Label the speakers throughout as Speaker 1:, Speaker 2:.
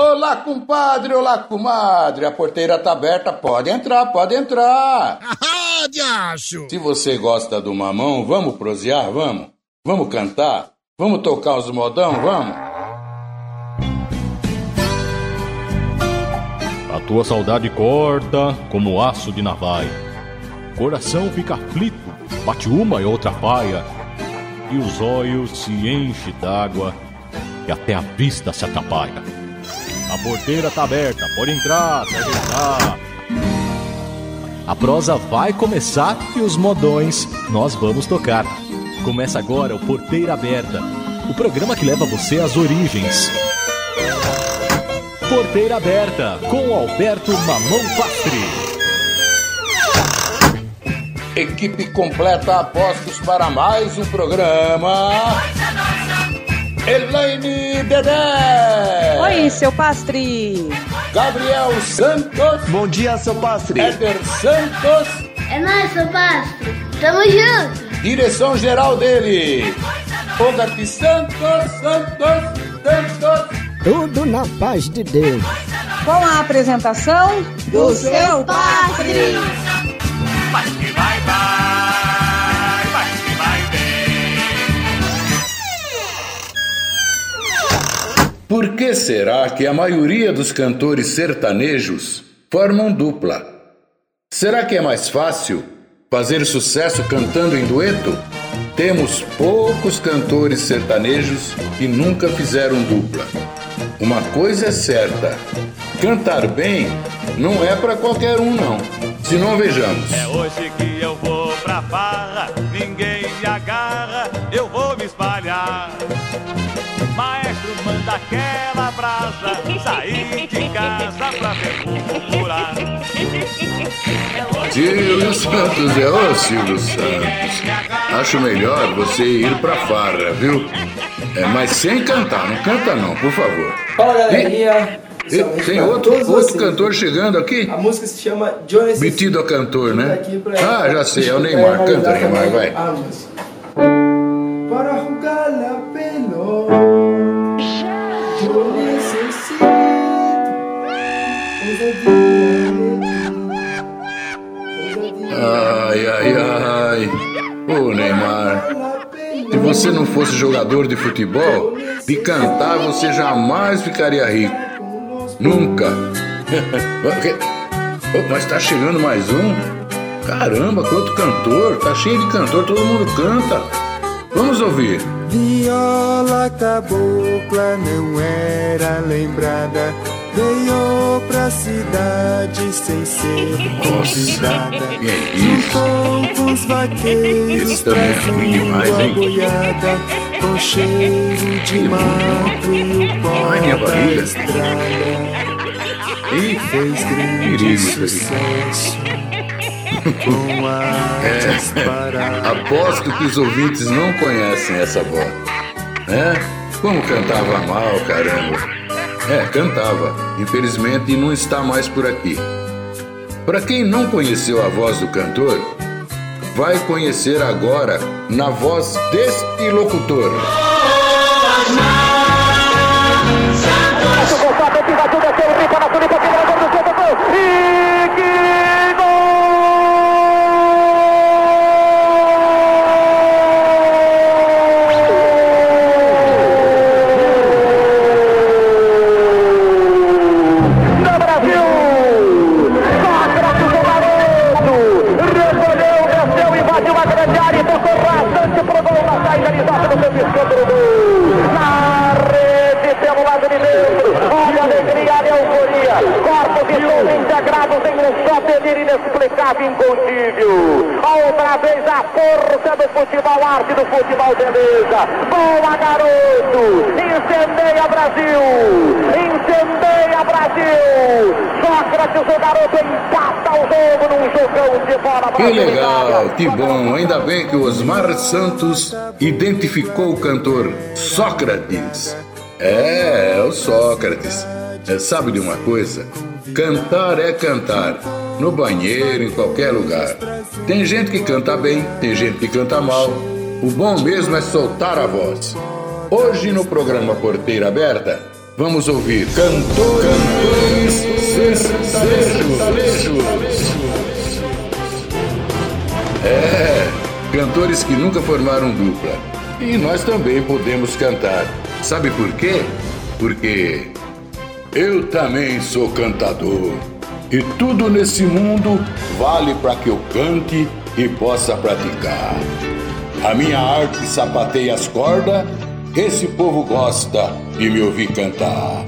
Speaker 1: Olá, compadre, olá, comadre. A porteira tá aberta, pode entrar, pode entrar.
Speaker 2: Ah, diacho!
Speaker 1: Se você gosta do mamão, vamos prosear, vamos? Vamos cantar? Vamos tocar os modão, vamos?
Speaker 3: A tua saudade corta como aço de navalha. Coração fica aflito, bate uma e outra paia. E os olhos se enchem d'água e até a vista se atrapalha. A porteira tá aberta, pode entrar, pode entrar. A prosa vai começar e os modões nós vamos tocar. Começa agora o Porteira Aberta, o programa que leva você às origens. Porteira Aberta, com Alberto Mamão Pastri.
Speaker 1: Equipe completa apostos para mais um programa. Elaine Dedé.
Speaker 4: Oi, seu pastre.
Speaker 1: Gabriel Santos.
Speaker 5: Bom dia, seu pastre.
Speaker 1: Éder Santos.
Speaker 6: É nóis, seu pastre. Tamo junto.
Speaker 1: Direção geral dele. Ogati Santos, Santos, Santos.
Speaker 7: Tudo na paz de Deus.
Speaker 4: Com a apresentação
Speaker 6: do seu pastre.
Speaker 8: Vai que vai, vai,
Speaker 1: Por que será que a maioria dos cantores sertanejos formam dupla? Será que é mais fácil fazer sucesso cantando em dueto? Temos poucos cantores sertanejos que nunca fizeram dupla. Uma coisa é certa: cantar bem não é para qualquer um, não. Se não vejamos.
Speaker 8: É hoje que eu vou pra farra, Maestro, manda aquela brasa, sair de casa pra perfurar.
Speaker 1: Silvio Santos é ô Silvio Santos. Acho melhor você ir pra farra, viu? É, mas sem cantar, não canta não, por favor.
Speaker 5: Fala galerinha.
Speaker 1: E, tem outro, outro cantor chegando aqui?
Speaker 5: A música se chama Johnny
Speaker 1: Metido a cantor, né?
Speaker 5: Pra-
Speaker 1: Ah, já sei, é o Neymar. Canta, Neymar, vai.
Speaker 5: a música. Para jogar la pelota,
Speaker 1: Ai, ai, ai. Ô, Neymar. Se você não fosse jogador de futebol, de cantar você jamais ficaria rico. Nunca. Mas tá chegando mais um? Caramba, quanto cantor! Tá cheio de cantor, todo mundo canta. Vamos ouvir.
Speaker 9: Viola cabocla não era lembrada, veio pra cidade sem ser convidada.
Speaker 1: Que é?
Speaker 9: Com os vaqueiros trazendo a boiada, com cheiro de mato e o pó da estrada.
Speaker 1: Ih,
Speaker 9: Fez grande sucesso com artes
Speaker 1: É, aposto que os ouvintes não conhecem essa voz. É? Como cantava mal, caramba. É, cantava. Infelizmente não está mais por aqui. Para quem não conheceu a voz do cantor, vai conhecer agora na voz deste locutor.
Speaker 10: inexplicável, O garoto, empata o jogo num jogão de bola
Speaker 1: Que legal, que bom. Ainda bem que o Osmar Santos identificou o cantor Sócrates. É, é o Sócrates. É, sabe de uma coisa? Cantar é cantar. No banheiro, em qualquer lugar. Tem gente que canta bem, tem gente que canta mal. O bom mesmo é soltar a voz. Hoje no programa Porteira Aberta, Vamos ouvir Cantores Sertanejos. É, cantores que nunca formaram dupla. E nós também podemos cantar. Sabe por quê? Porque eu também sou cantador. E tudo nesse mundo vale para que eu cante e possa praticar. A minha arte sapateia as cordas, esse povo gosta de me ouvir cantar.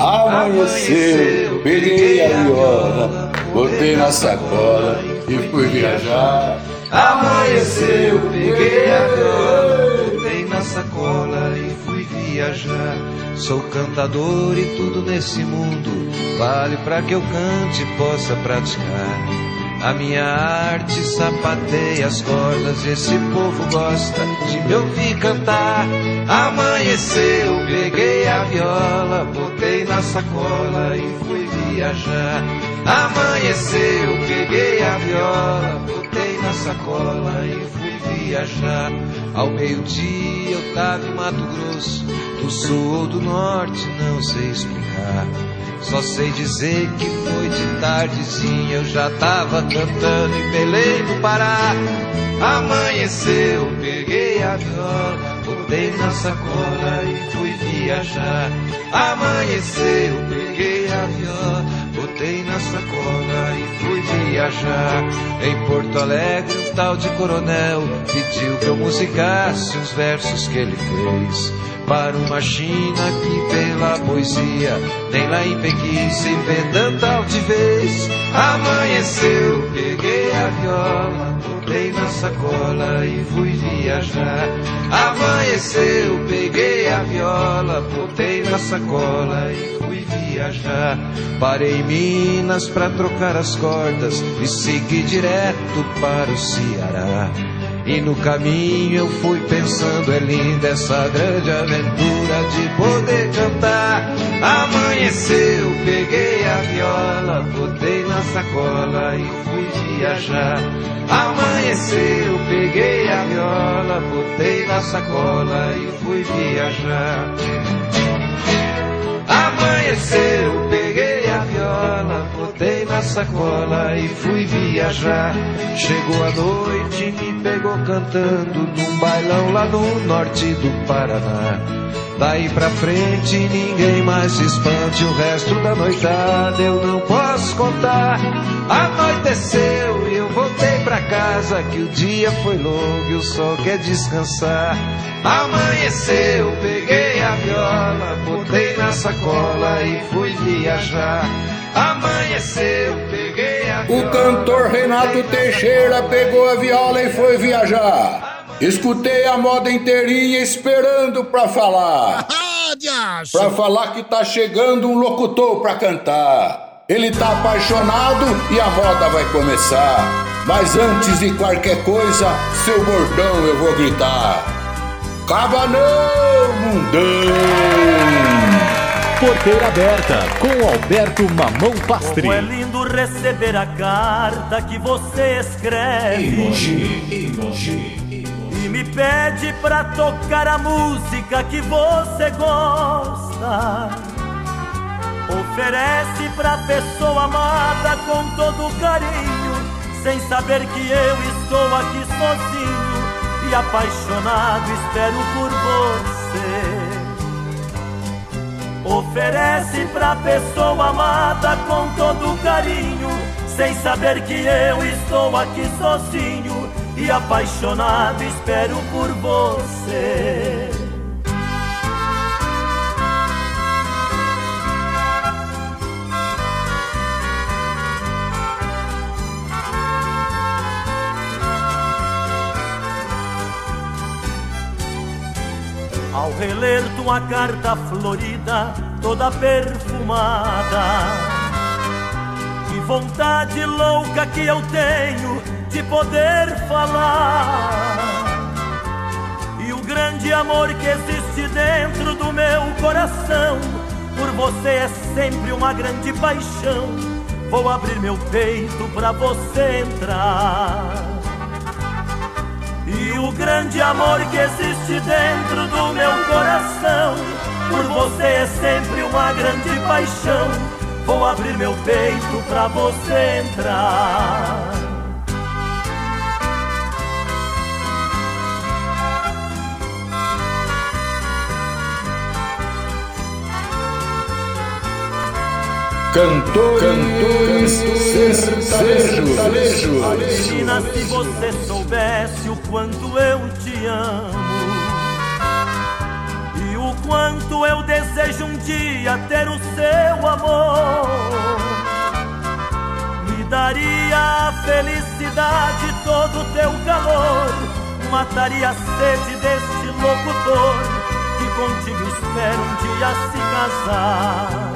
Speaker 1: Amanheceu, peguei a viola, botei na sacola e fui viajar.
Speaker 11: Amanheceu, peguei a viola, botei na sacola e fui viajar. Sou cantador e tudo nesse mundo vale para que eu cante e possa praticar. A minha arte sapateia as cordas, esse povo gosta de me ouvir cantar. Amanheceu, peguei a viola, botei na sacola e fui viajar. Amanheceu, peguei a viola, botei na sacola e fui viajar. Ao meio-dia eu tava em Mato Grosso, do sul ou do norte, não sei explicar. Só sei dizer que foi de tardezinha, eu já tava cantando em Belém do Pará. Amanheceu, peguei a viola, botei na sacola e fui viajar. Amanheceu, peguei a viola, botei na sacola e fui viajar. Em Porto Alegre, um tal de coronel pediu que eu musicasse os versos que ele fez para uma China que pela poesia nem lá em Pequim se vê tanta altivez. Amanheceu, peguei a viola, botei na sacola e fui viajar. Amanheceu, peguei a viola, botei na sacola e fui viajar. Parei em Minas pra trocar as cordas e segui direto para o Ceará. E no caminho eu fui pensando, é linda essa grande aventura de poder cantar. Amanheceu, peguei a viola, botei na sacola e fui viajar. Amanheceu, peguei a viola, botei na sacola e fui viajar. Amanheceu, peguei a viola, botei na sacola e fui viajar. Chegou a noite e me pegou cantando num bailão lá no norte do Paraná. Daí pra frente ninguém mais se espante, o resto da noitada eu não posso contar. Anoiteceu e eu voltei pra casa, que o dia foi longo e o sol quer descansar. Amanheceu, peguei a viola, botei na sacola e fui viajar. Amanheceu, peguei a viola.
Speaker 1: O cantor Renato Teixeira pegou a viola e foi viajar. Escutei a moda inteirinha esperando pra falar. pra falar que tá chegando um locutor pra cantar. Ele tá apaixonado e a moda vai começar. Mas antes de qualquer coisa, seu bordão eu vou gritar. Caba não, mundão!
Speaker 3: Porteira aberta com Alberto Mamão Pastri.
Speaker 12: Como é lindo receber a carta que você escreve.
Speaker 13: Emoji, emoji
Speaker 12: e me pede pra tocar a música que você gosta. Oferece pra pessoa amada com todo carinho, sem saber que eu estou aqui sozinho e apaixonado espero por você. Oferece pra pessoa amada com todo carinho, sem saber que eu estou aqui sozinho e apaixonado espero por você. Ao reler tua carta florida, toda perfumada, que vontade louca que eu tenho de poder falar. E o grande amor que existe dentro do meu coração, por você é sempre uma grande paixão. Vou abrir meu peito pra você entrar. E o grande amor que existe dentro do meu coração, por você é sempre uma grande paixão. Vou abrir meu peito pra você entrar.
Speaker 1: Cantores sertanejos.
Speaker 12: Menina, se você soubesse o quanto eu te amo e o quanto eu desejo um dia ter o seu amor, me daria a felicidade todo o teu calor, mataria a sede deste locutor que contigo espera um dia se casar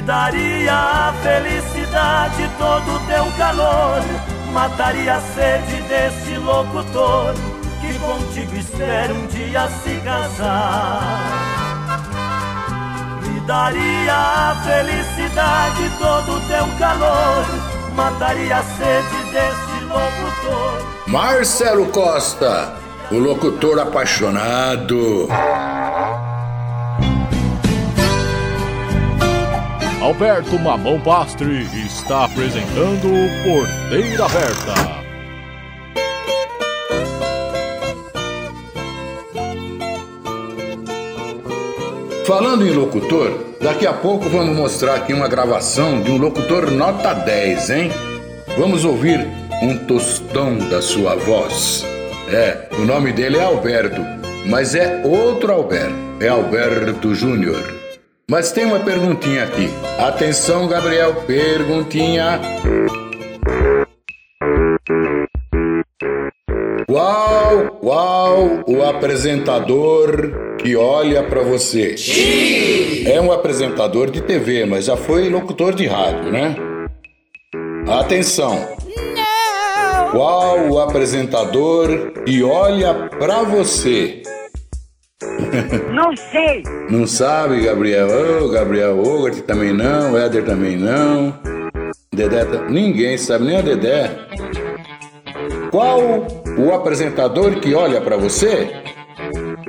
Speaker 12: me daria a felicidade todo o teu calor, mataria a sede desse locutor que contigo espera um dia se casar. Me daria a felicidade todo o teu calor, mataria a sede desse locutor.
Speaker 1: Marcelo Costa, o locutor apaixonado.
Speaker 3: Alberto Mamão Pastre está apresentando Porteira Aberta.
Speaker 1: Falando em locutor, daqui a pouco vamos mostrar aqui uma gravação de um locutor nota 10, hein? Vamos ouvir um tostão da sua voz. É, o nome dele é Alberto, mas é outro Alberto, é Alberto Júnior. Mas tem uma perguntinha aqui. Atenção, Gabriel, perguntinha. Qual, qual o apresentador que olha para você? É um apresentador de TV, mas já foi locutor de rádio, né? Atenção. Qual o apresentador que olha para você?
Speaker 14: Não sei.
Speaker 1: Não sabe, Gabriel? Ô, oh, Gabriel Ogart também não, Éder também não. Dedé, ninguém sabe, nem a Dedé. Qual o apresentador que olha para você?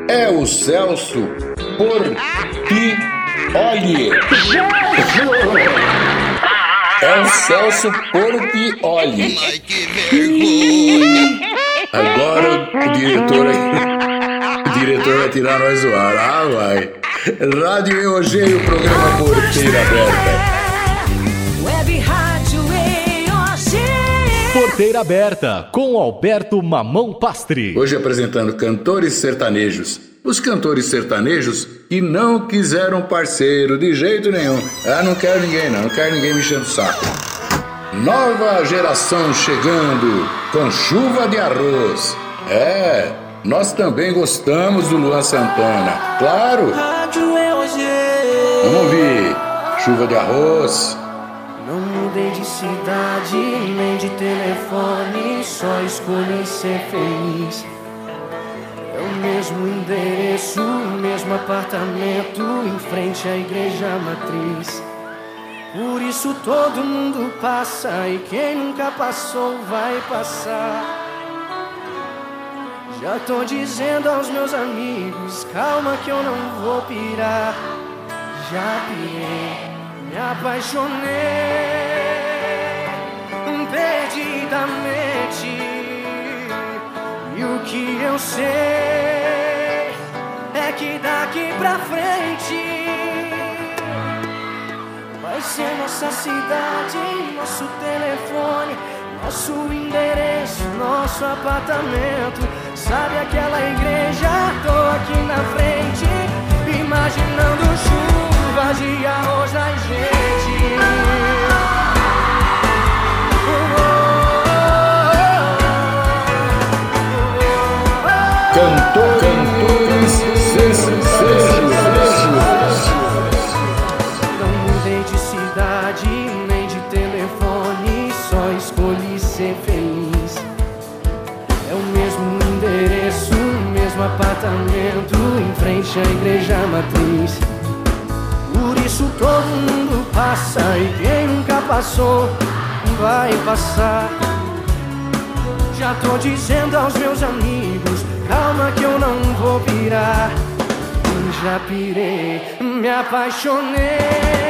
Speaker 1: É o Celso Portioli. É o Celso Portioli.
Speaker 2: Ai, que vergonha.
Speaker 1: Agora o diretor aí diretor vai tirar nós do ar. Ah, vai. Rádio EOG, o programa Porteira Aberta.
Speaker 15: Web Rádio EOG.
Speaker 3: Porteira Aberta, com Alberto Mamão Pastre.
Speaker 1: Hoje apresentando cantores sertanejos. Os cantores sertanejos que não quiseram parceiro de jeito nenhum. Ah, não quero ninguém não, não quero ninguém me enchendo o saco. Nova geração chegando com chuva de arroz. É, nós também gostamos do Luan Santana, claro. Vamos ouvir Chuva de Arroz.
Speaker 16: Não mudei de cidade nem de telefone, só escolhi ser feliz. É o mesmo endereço, o mesmo apartamento em frente à igreja matriz. Por isso todo mundo passa e quem nunca passou vai passar. Já tô dizendo aos meus amigos, calma que eu não vou pirar. Já pirei, me apaixonei perdidamente. E o que eu sei é que daqui pra frente vai ser nossa cidade, nosso telefone, nosso endereço, nosso apartamento. Sabe aquela igreja? Tô aqui na frente, imaginando chuva de arroz na gente. Frente à igreja matriz. Por isso todo mundo passa e quem nunca passou vai passar. Já tô dizendo aos meus amigos, calma que eu não vou virar. já pirei, me apaixonei.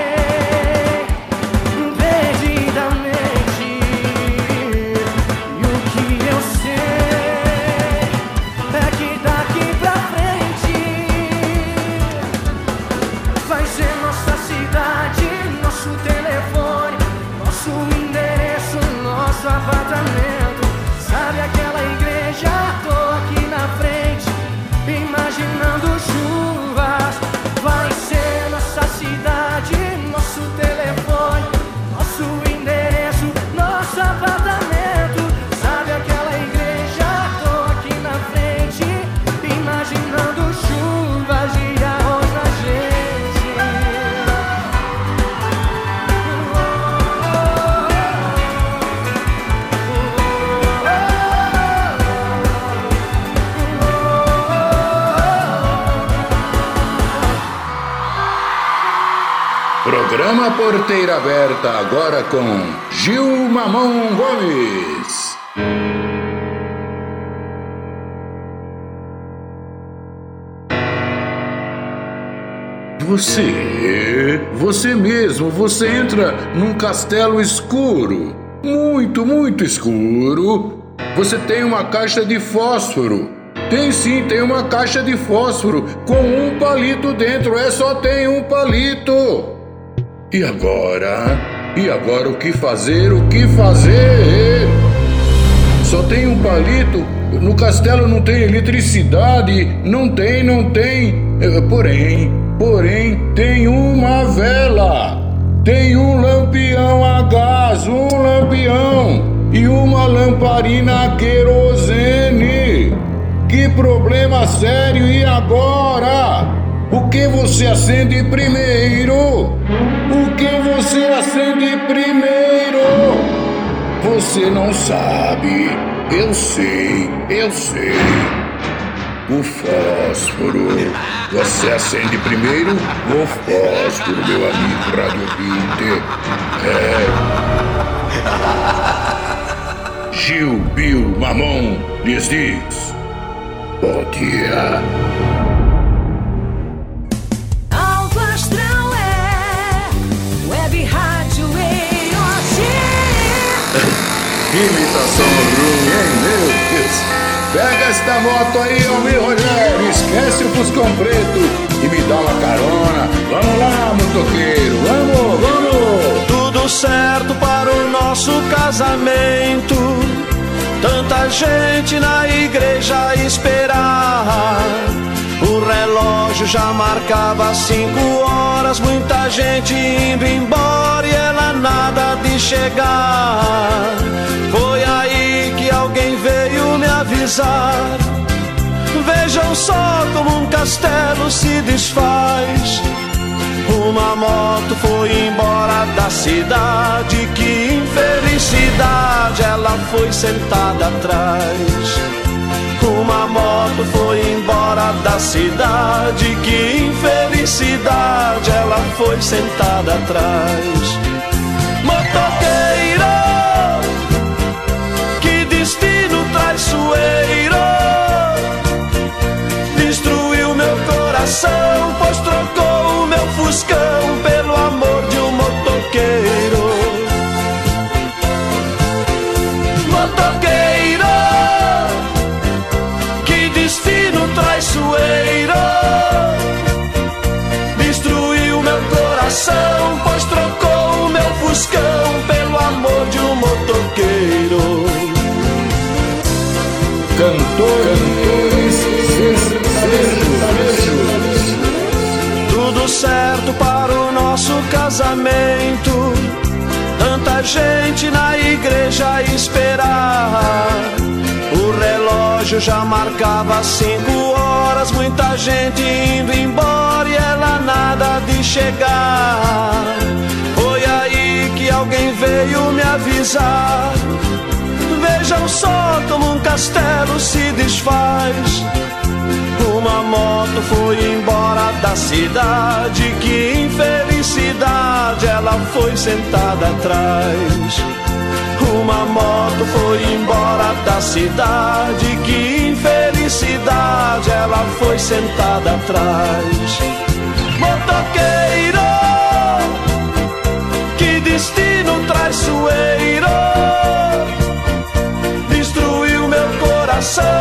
Speaker 16: casamento. Sabe aquela igreja toda?
Speaker 1: Programa Porteira Aberta, agora com Gil Mamão Gomes. Você, você mesmo, você entra num castelo escuro, muito, muito escuro. Você tem uma caixa de fósforo. Tem sim, tem uma caixa de fósforo com um palito dentro. É só tem um palito. E agora? E agora o que fazer? O que fazer? Só tem um palito. No castelo não tem eletricidade. Não tem, não tem. É, porém, porém, tem uma vela. Tem um lampião a gás, um lampião e uma lamparina a querosene. Que problema sério! E agora? O que você acende primeiro? Você acende primeiro? Você não sabe. Eu sei, eu sei. O fósforo. Você acende primeiro o fósforo, meu amigo Radio Peter. É. Gil, Bill, Mamon, lhes diz. Bom dia. Imitação ruim, hein? Meu Deus! Pega esta moto aí, meu Rogério, esquece o Fuscão Preto e me dá uma carona. Vamos lá, motoqueiro, vamos, vamos!
Speaker 17: Tudo certo para o nosso casamento. Tanta gente na igreja esperar. O relógio já marcava cinco horas, muita gente indo embora e ela nada de chegar. Foi aí que alguém veio me avisar. Vejam só como um castelo se desfaz. Uma moto foi embora da cidade. Que infelicidade, ela foi sentada atrás. Uma moto foi embora da cidade. Que infelicidade, ela foi sentada atrás. Coração Pois trocou o meu fuscão Pelo amor de um motoqueiro
Speaker 1: cantores sertanejos.
Speaker 17: Tudo certo para o nosso casamento. Gente na igreja esperar. O relógio já marcava cinco horas, muita gente indo embora e ela nada de chegar. Foi aí que alguém veio me avisar Vejam só como um castelo se desfaz. Uma moto foi embora da cidade. Que infelicidade, ela foi sentada atrás. uma moto foi embora da cidade. Que infelicidade, ela foi sentada atrás. Motoqueiro, que destino traiçoeiro, destruiu meu coração,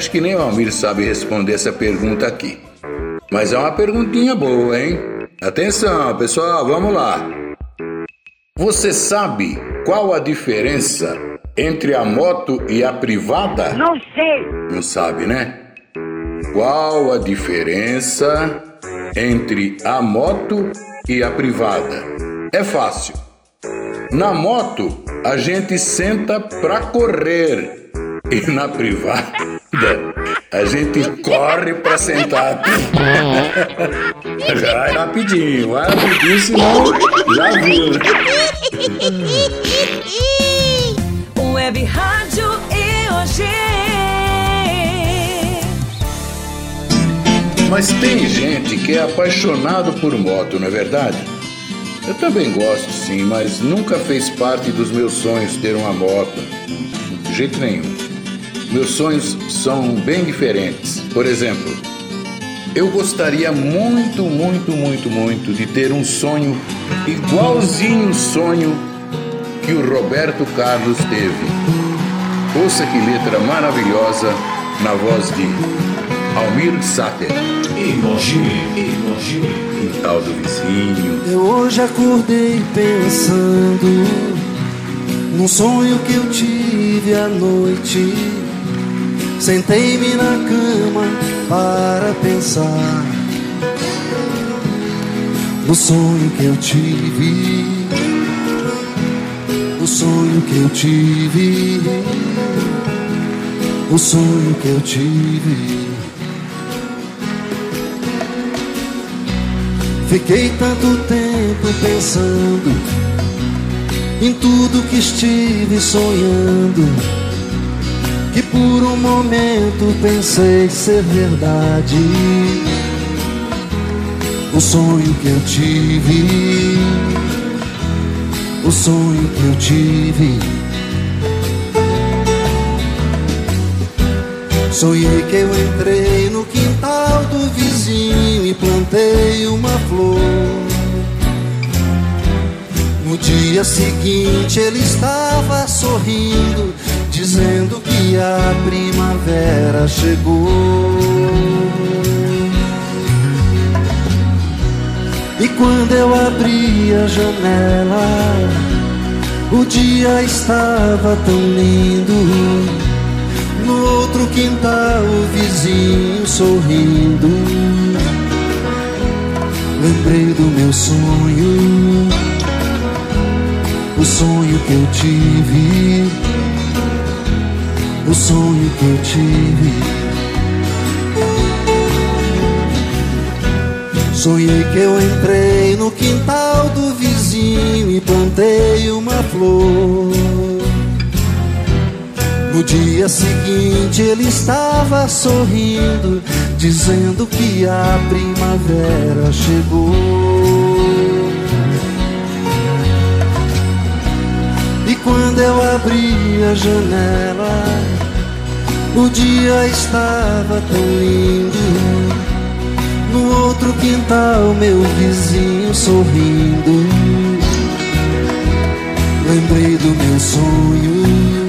Speaker 1: Acho que nem o Almir sabe responder essa pergunta aqui. Mas é uma perguntinha boa, hein? Atenção, pessoal, vamos lá. Você sabe qual a diferença entre a moto e a privada?
Speaker 14: Não sei.
Speaker 1: Não sabe, né? Qual a diferença entre a moto e a privada? É fácil. Na moto, a gente senta pra correr. E na privada, a gente corre pra sentar. Vai rapidinho, vai rapidinho, senão já viu. né?
Speaker 15: Web Rádio EOG.
Speaker 1: Mas tem gente que é apaixonado por moto, não é verdade? Eu também gosto, sim, mas nunca fez parte dos meus sonhos ter uma moto. De jeito nenhum. Meus sonhos são bem diferentes. Por exemplo, eu gostaria muito, muito, muito, muito de ter um sonho igualzinho o sonho que o Roberto Carlos teve. Ouça que letra maravilhosa na voz de Almir Sater. Quintal do vizinho.
Speaker 13: Eu hoje acordei pensando num sonho que eu tive à noite. Sentei-me na cama para pensar no sonho que eu tive. O sonho que eu tive. O sonho que eu tive. Fiquei tanto tempo pensando em tudo que estive sonhando, que por um momento pensei ser verdade. O sonho que eu tive, o sonho que eu tive. Sonhei que eu entrei no quintal do vizinho e plantei uma flor. No dia seguinte ele estava sorrindo, dizendo que a primavera chegou. E quando eu abri a janela, o dia estava tão lindo. No outro quintal, o vizinho sorrindo. Lembrei do meu sonho, o sonho que eu tive, o sonho que eu tive. Sonhei que eu entrei no quintal do vizinho e plantei uma flor. No dia seguinte ele estava sorrindo, dizendo que a primavera chegou. Quando eu abri a janela, o dia estava tão lindo. No outro quintal, meu vizinho sorrindo. Lembrei do meu sonho,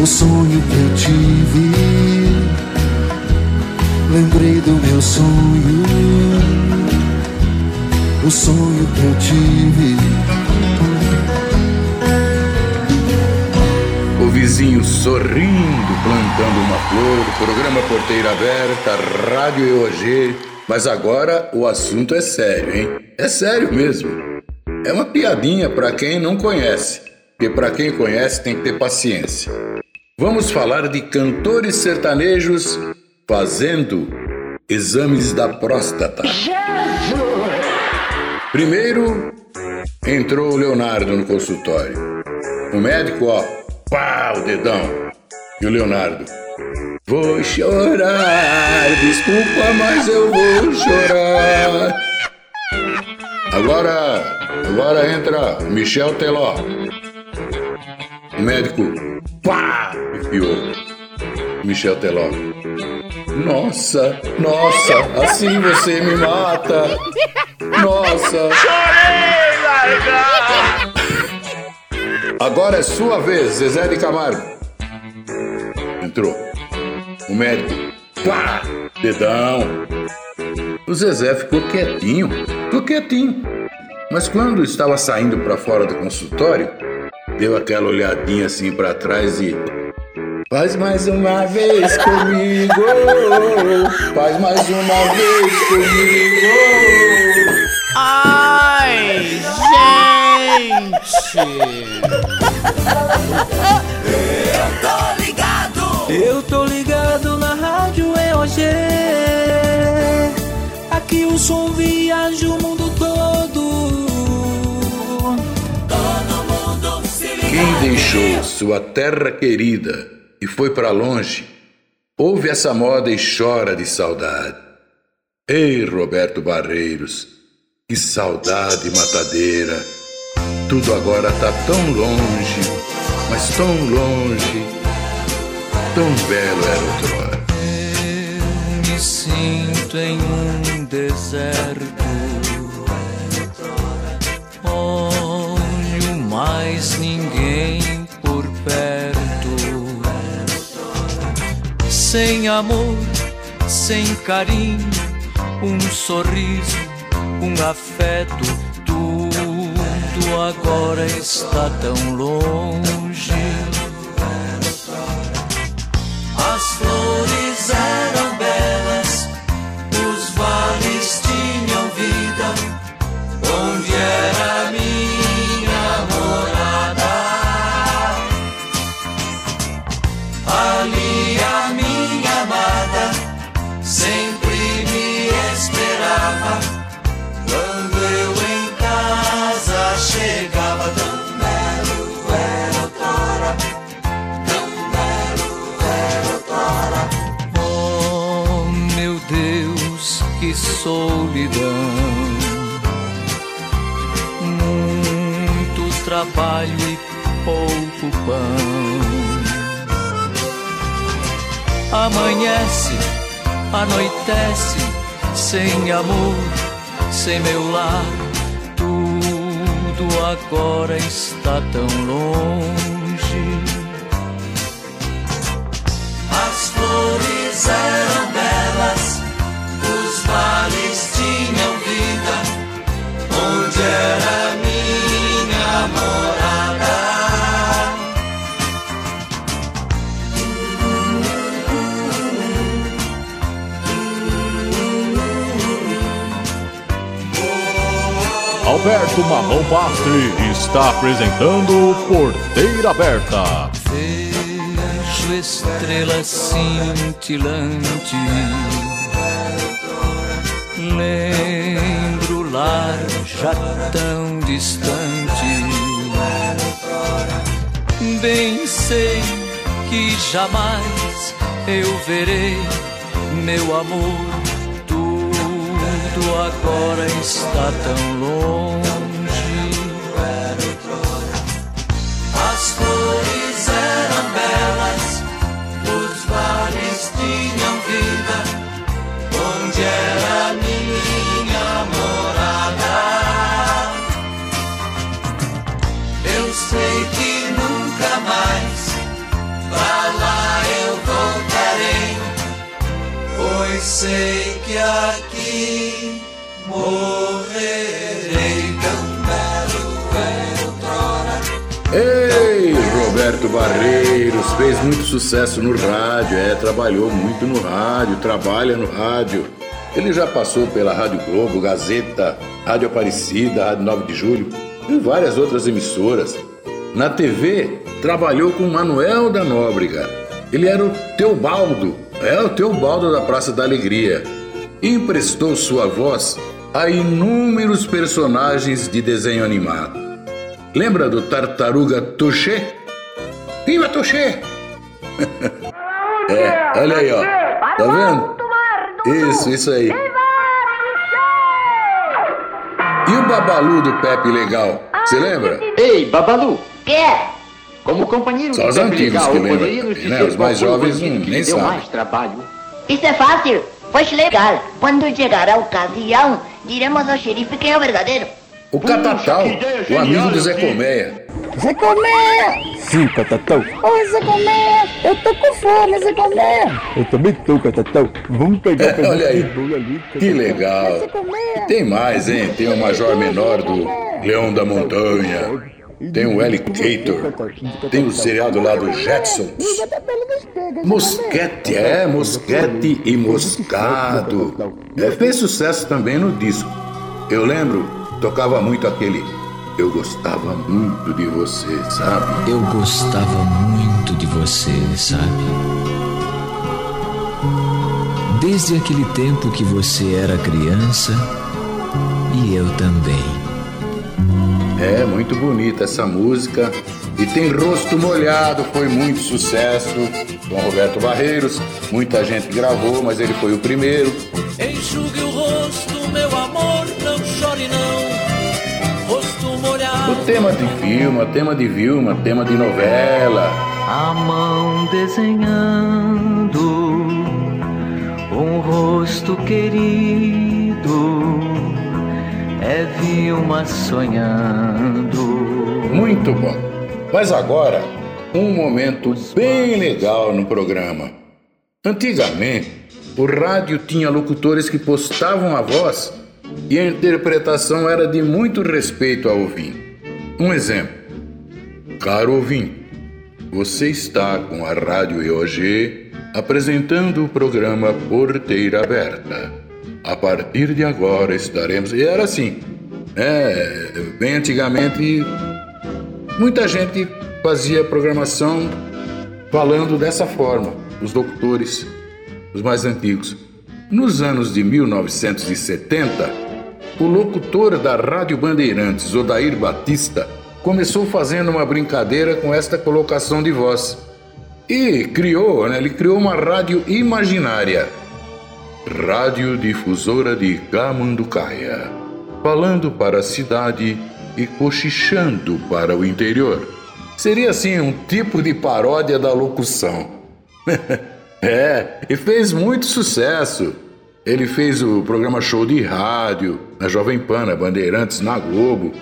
Speaker 13: o sonho que eu tive. Lembrei do meu sonho, o sonho que eu tive.
Speaker 1: Vizinho sorrindo, plantando uma flor, programa Porteira Aberta, Rádio EOG. Mas agora o assunto é sério, hein? É sério mesmo. É uma piadinha para quem não conhece, porque para quem conhece tem que ter paciência. Vamos falar de cantores sertanejos fazendo exames da próstata. Primeiro entrou o Leonardo no consultório. O médico, ó, pá, o dedão. E o Leonardo, vou chorar, desculpa, mas eu vou chorar. Agora, agora entra Michel Teló. O médico, pá, enfiou. Michel Teló. Nossa, nossa, assim você me mata. Nossa.
Speaker 18: Chorei, larga!
Speaker 1: Agora é sua vez, Zezé de Camargo. Entrou. O médico. Pá! Dedão. O Zezé ficou quietinho. Ficou quietinho. Mas quando estava saindo para fora do consultório, deu aquela olhadinha assim para trás e Faz mais uma vez comigo. Faz mais uma vez comigo.
Speaker 19: Ai, gente!
Speaker 20: Eu tô ligado! Eu tô ligado na rádio EOG. Aqui o som viaja o mundo todo. Todo mundo se liga.
Speaker 1: Quem deixou sua terra querida e foi para longe, ouve essa moda e chora de saudade. Ei, Roberto Barreiros, que saudade matadeira. Tudo agora tá tão longe, mas tão longe, tão belo era outrora.
Speaker 21: Eu me sinto em um deserto. Olho mais ninguém por perto. Sem amor, sem carinho, um sorriso, um afeto, agora está tão longe. Solidão! Muito trabalho e pouco pão. Amanhece, anoitece, sem amor, sem meu lar. Tudo agora está tão longe. As flores eram vales tinham vida, onde era minha morada.
Speaker 3: Alberto Marrom Pastre está apresentando Porteira Aberta.
Speaker 21: Vejo estrelas cintilantes. Já tão distante. Bem sei que jamais eu verei meu amor. Tudo agora está tão longe. Sei que aqui morrerei tão belo era outrora.
Speaker 1: Ei, Roberto Barreiros fez muito sucesso no rádio, é, trabalhou muito no rádio, trabalha no rádio. Ele já passou pela Rádio Globo, Gazeta, Rádio Aparecida, Rádio 9 de Julho e várias outras emissoras. Na TV, trabalhou com Manuel da Nóbrega. Ele era o Teobaldo, é o Teobaldo da Praça da Alegria. Emprestou sua voz a inúmeros personagens de desenho animado. Lembra do Tartaruga Touché? Viva Touché! é, olha aí, ó. Tá vendo? Isso, isso aí. E o Babalu do Pepe Legal? Você lembra?
Speaker 22: Ei, Babalu!
Speaker 6: Que?
Speaker 22: Como companheiro
Speaker 1: Só os antigos que lembram, né? Os mais jovens não-
Speaker 22: que
Speaker 1: nem sabem.
Speaker 22: mais trabalho?
Speaker 6: Isso é fácil. Pois legal. Quando chegar a ocasião, diremos ao xerife quem é o verdadeiro.
Speaker 1: O Catatal, o amigo do Zé Colmeia.
Speaker 23: Zé Colmeia!
Speaker 24: Sim, Catatão.
Speaker 23: Oi, Zé Colmeia! Eu tô com fome, Zé Colmeia!
Speaker 24: Eu também tô, Catatão. Vamos pegar um
Speaker 1: Olha aí.
Speaker 24: ali.
Speaker 1: Que legal. Tem mais, hein? Tem o Major Menor do Leão da Montanha. Tem o Alligator. Tem o seriado lá do Jetsons. Mosquete, é, Mosquete e Moscado. É, fez sucesso também no disco. Eu lembro, tocava muito aquele. Eu gostava muito de você, sabe?
Speaker 25: Eu gostava muito de você, sabe? Desde aquele tempo que você era criança e eu também.
Speaker 1: É muito bonita essa música. E tem Rosto Molhado, foi muito sucesso. Com Roberto Barreiros, muita gente gravou, mas ele foi o primeiro.
Speaker 21: Enxugue o rosto, meu amor, não chore não. Rosto molhado.
Speaker 1: O tema de Vilma, tema de Vilma, tema de novela.
Speaker 26: A mão desenhando um rosto querido é Vilma sonhando.
Speaker 1: Muito bom. Mas agora, um momento bem legal no programa. Antigamente, o rádio tinha locutores que postavam a voz e a interpretação era de muito respeito ao ouvinte. Um exemplo. Caro ouvinte, você está com a Rádio EOG apresentando o programa Porteira Aberta. A partir de agora estaremos. E era assim. É, bem antigamente, muita gente fazia programação falando dessa forma, os locutores, os mais antigos. Nos anos de 1970, o locutor da Rádio Bandeirantes, Odair Batista, começou fazendo uma brincadeira com esta colocação de voz. E criou, né, ele criou uma rádio imaginária. Rádio Difusora de Camanducaia, falando para a cidade e cochichando para o interior. Seria assim um tipo de paródia da locução. é, e fez muito sucesso. Ele fez o programa Show de Rádio, na Jovem Pan, na Bandeirantes, na Globo.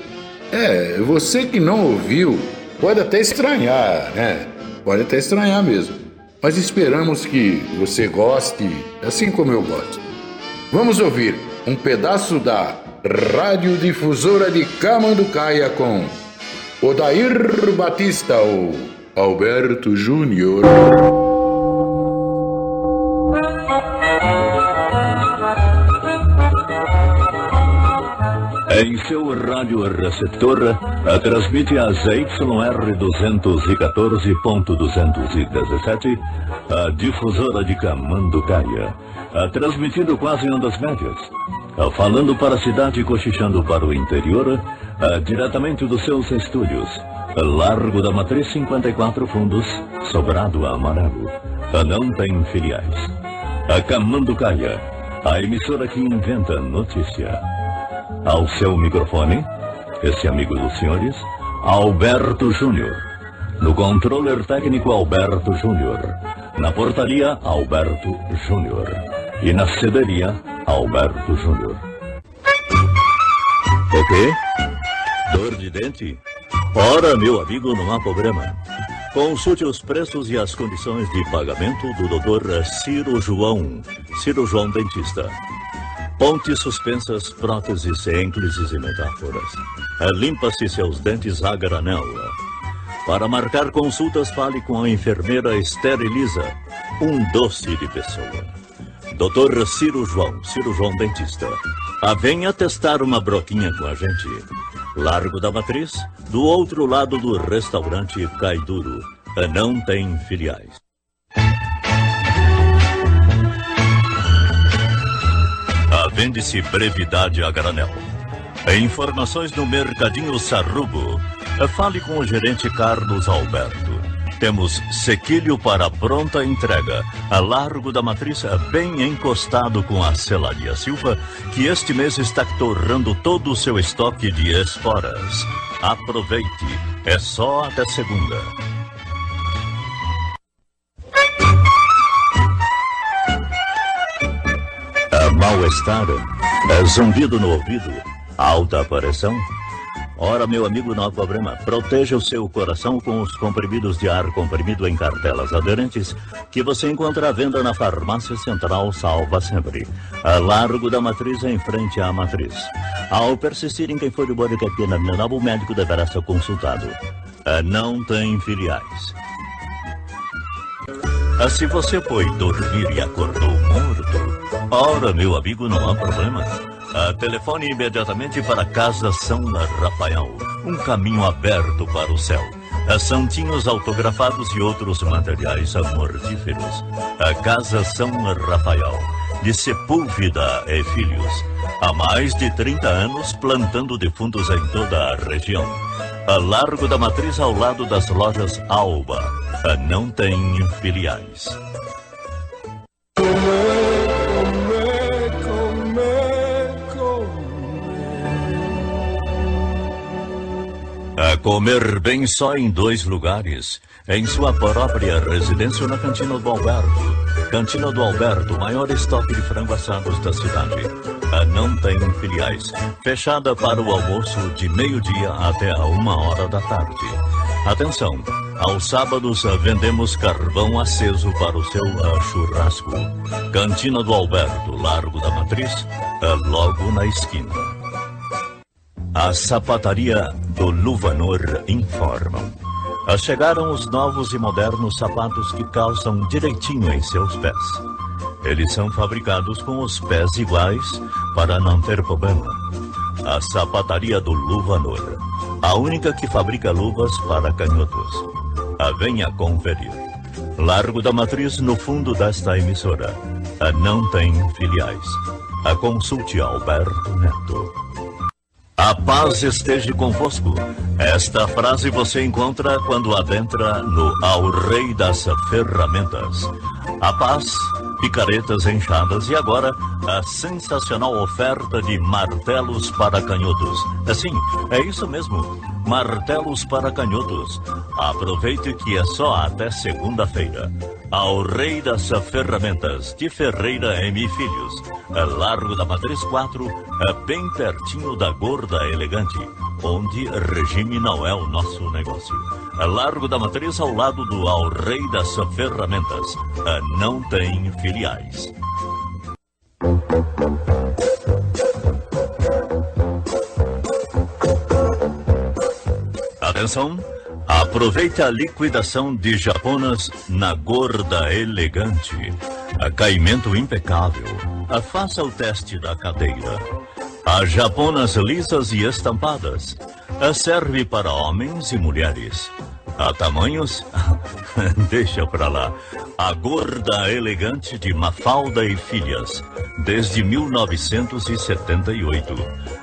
Speaker 1: É, você que não ouviu, pode até estranhar, né? Pode até estranhar mesmo. Mas esperamos que você goste, assim como eu gosto. Vamos ouvir um pedaço da Rádio Difusora de Camanducaia com Odair Batista ou Alberto Júnior.
Speaker 27: Seu rádio receptor, transmite a ZYR 214.217, a difusora de Camanducaia, transmitindo quase ondas médias, falando para a cidade e cochichando para o interior, diretamente dos seus estúdios, Largo da Matriz 54 Fundos, Sobrado Amarelo, não tem filiais. A Camanducaia, a emissora que inventa notícia. Ao seu microfone, esse amigo dos senhores, Alberto Júnior. No controller técnico, Alberto Júnior. Na portaria, Alberto Júnior. E na cederia, Alberto Júnior. O quê? Dor de dente? Ora, meu amigo, não há problema. Consulte os preços e as condições de pagamento do Dr. Ciro João, Ciro João Dentista. Pontes suspensas, próteses, ênclises e metáforas. Limpa-se seus dentes a granel. Para marcar consultas, fale com a enfermeira Esther Elisa, um doce de pessoa. Doutor Ciro João, Ciro João Dentista. Ah, venha testar uma broquinha com a gente. Largo da Matriz, do outro lado do restaurante Cai Duro. Ah, Não tem filiais. Vende-se brevidade a granel. Informações no Mercadinho Sarrubo. Fale com o gerente Carlos Alberto. Temos sequilho para pronta entrega, a largo da matriz, bem encostado com a Celaria Silva, que este mês está torrando todo o seu estoque de esporas. Aproveite, é só até segunda. Mal-estar, é zumbido no ouvido, alta pressão. Ora, meu amigo, não há problema. Proteja o seu coração com os comprimidos de ar comprimido em cartelas aderentes que você encontra à venda na Farmácia Central Salva Sempre, a largo da matriz em frente à matriz. Ao persistir em quem for de Borequepina Mineral, o médico deverá ser consultado. Ah, Não tem filiais. Se você foi dormir e acordou morto, ora, meu amigo, não há problema. Ah, telefone imediatamente para a Casa São Rafael. Um caminho aberto para o céu. Ah, Santinhos autografados e outros materiais mortíferos. A Casa São Rafael. De Sepúlveda e Filhos. Há mais de 30 anos plantando defuntos em toda a região. A Largo da Matriz ao lado das lojas Alba. Ah, Não tem filiais. A comer bem só em dois lugares. Em sua própria residência ou na Cantina do Alberto. Cantina do Alberto, maior estoque de frango assados da cidade. A não tem filiais. Fechada para o almoço de meio-dia até a uma hora da tarde. Atenção! Aos sábados ah, vendemos carvão aceso para o seu ah, churrasco. Cantina do Alberto, Largo da Matriz, ah, logo na esquina. A sapataria do Luvanor informam. Ah, Chegaram os novos e modernos sapatos que calçam direitinho em seus pés. Eles são fabricados com os pés iguais para não ter problema. A sapataria do Luvanor, a única que fabrica luvas para canhotos. Ah, venha conferir. Largo da Matriz, no fundo desta emissora. Ah, Não tem filiais. A consulte Alberto Neto. A paz esteja convosco. Esta frase você encontra quando adentra no Ao Rei das Ferramentas. A paz, picaretas enxadas e agora a sensacional oferta de martelos para canhotos. Assim, é isso mesmo. Martelos para canhotos. Aproveite que é só até segunda-feira. Ao Rei das Ferramentas, de Ferreira M. Filhos. É Largo da Matriz 4, é bem pertinho da Gorda Elegante, onde regime não é o nosso negócio. É Largo da Matriz ao lado do Ao Rei das Ferramentas. É Não tem filiais. Atenção! Aproveite a liquidação de japonas na Gorda Elegante. A caimento impecável. Ah, Faça o teste da cadeira. As japonas lisas e estampadas. Ah, Serve para homens e mulheres. A tamanhos? Deixa pra lá. A gorda elegante de Mafalda e Filhas, desde 1978.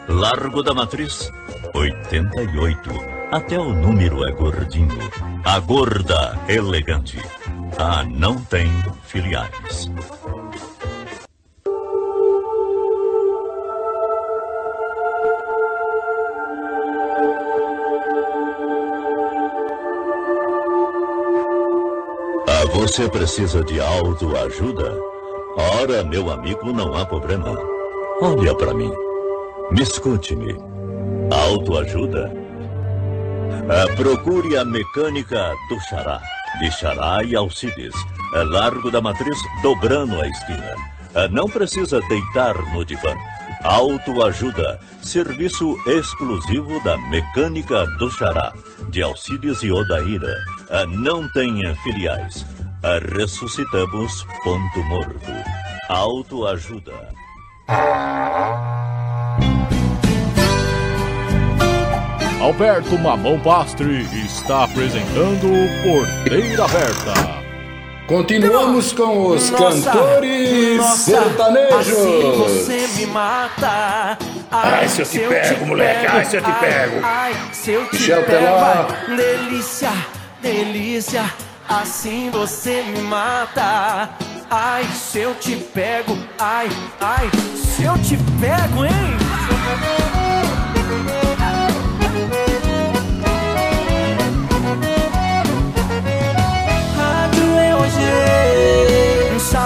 Speaker 27: Largo da Matriz, 88. Até o número é gordinho. A gorda elegante. Ah, não tem filiais. Ah, você precisa de autoajuda? Ora, meu amigo, não há problema. Olha para mim. Me escute-me. Autoajuda? Procure a mecânica do Xará, de Xará e Alcides. Largo da matriz, dobrando a esquina. Não precisa deitar no divã. Autoajuda, serviço exclusivo da Mecânica do Xará, de Alcides e Odaíra. Não tenha filiais. Ressuscitamos ponto morto. Autoajuda.
Speaker 3: Alberto Mamão Pastre está apresentando Porteira Aberta.
Speaker 1: Continuamos com os
Speaker 16: Nossa,
Speaker 1: cantores
Speaker 16: nossa,
Speaker 1: sertanejos.
Speaker 16: Assim você me mata.
Speaker 1: Ai, se eu te pego, moleque, ai, se eu te
Speaker 16: ai,
Speaker 1: pego.
Speaker 16: Ai, se eu te
Speaker 1: Michel
Speaker 16: pego.
Speaker 1: Teló.
Speaker 16: ai, delícia, delícia. Assim você me mata. Ai, se eu te pego. Ai, ai, se eu te pego, hein?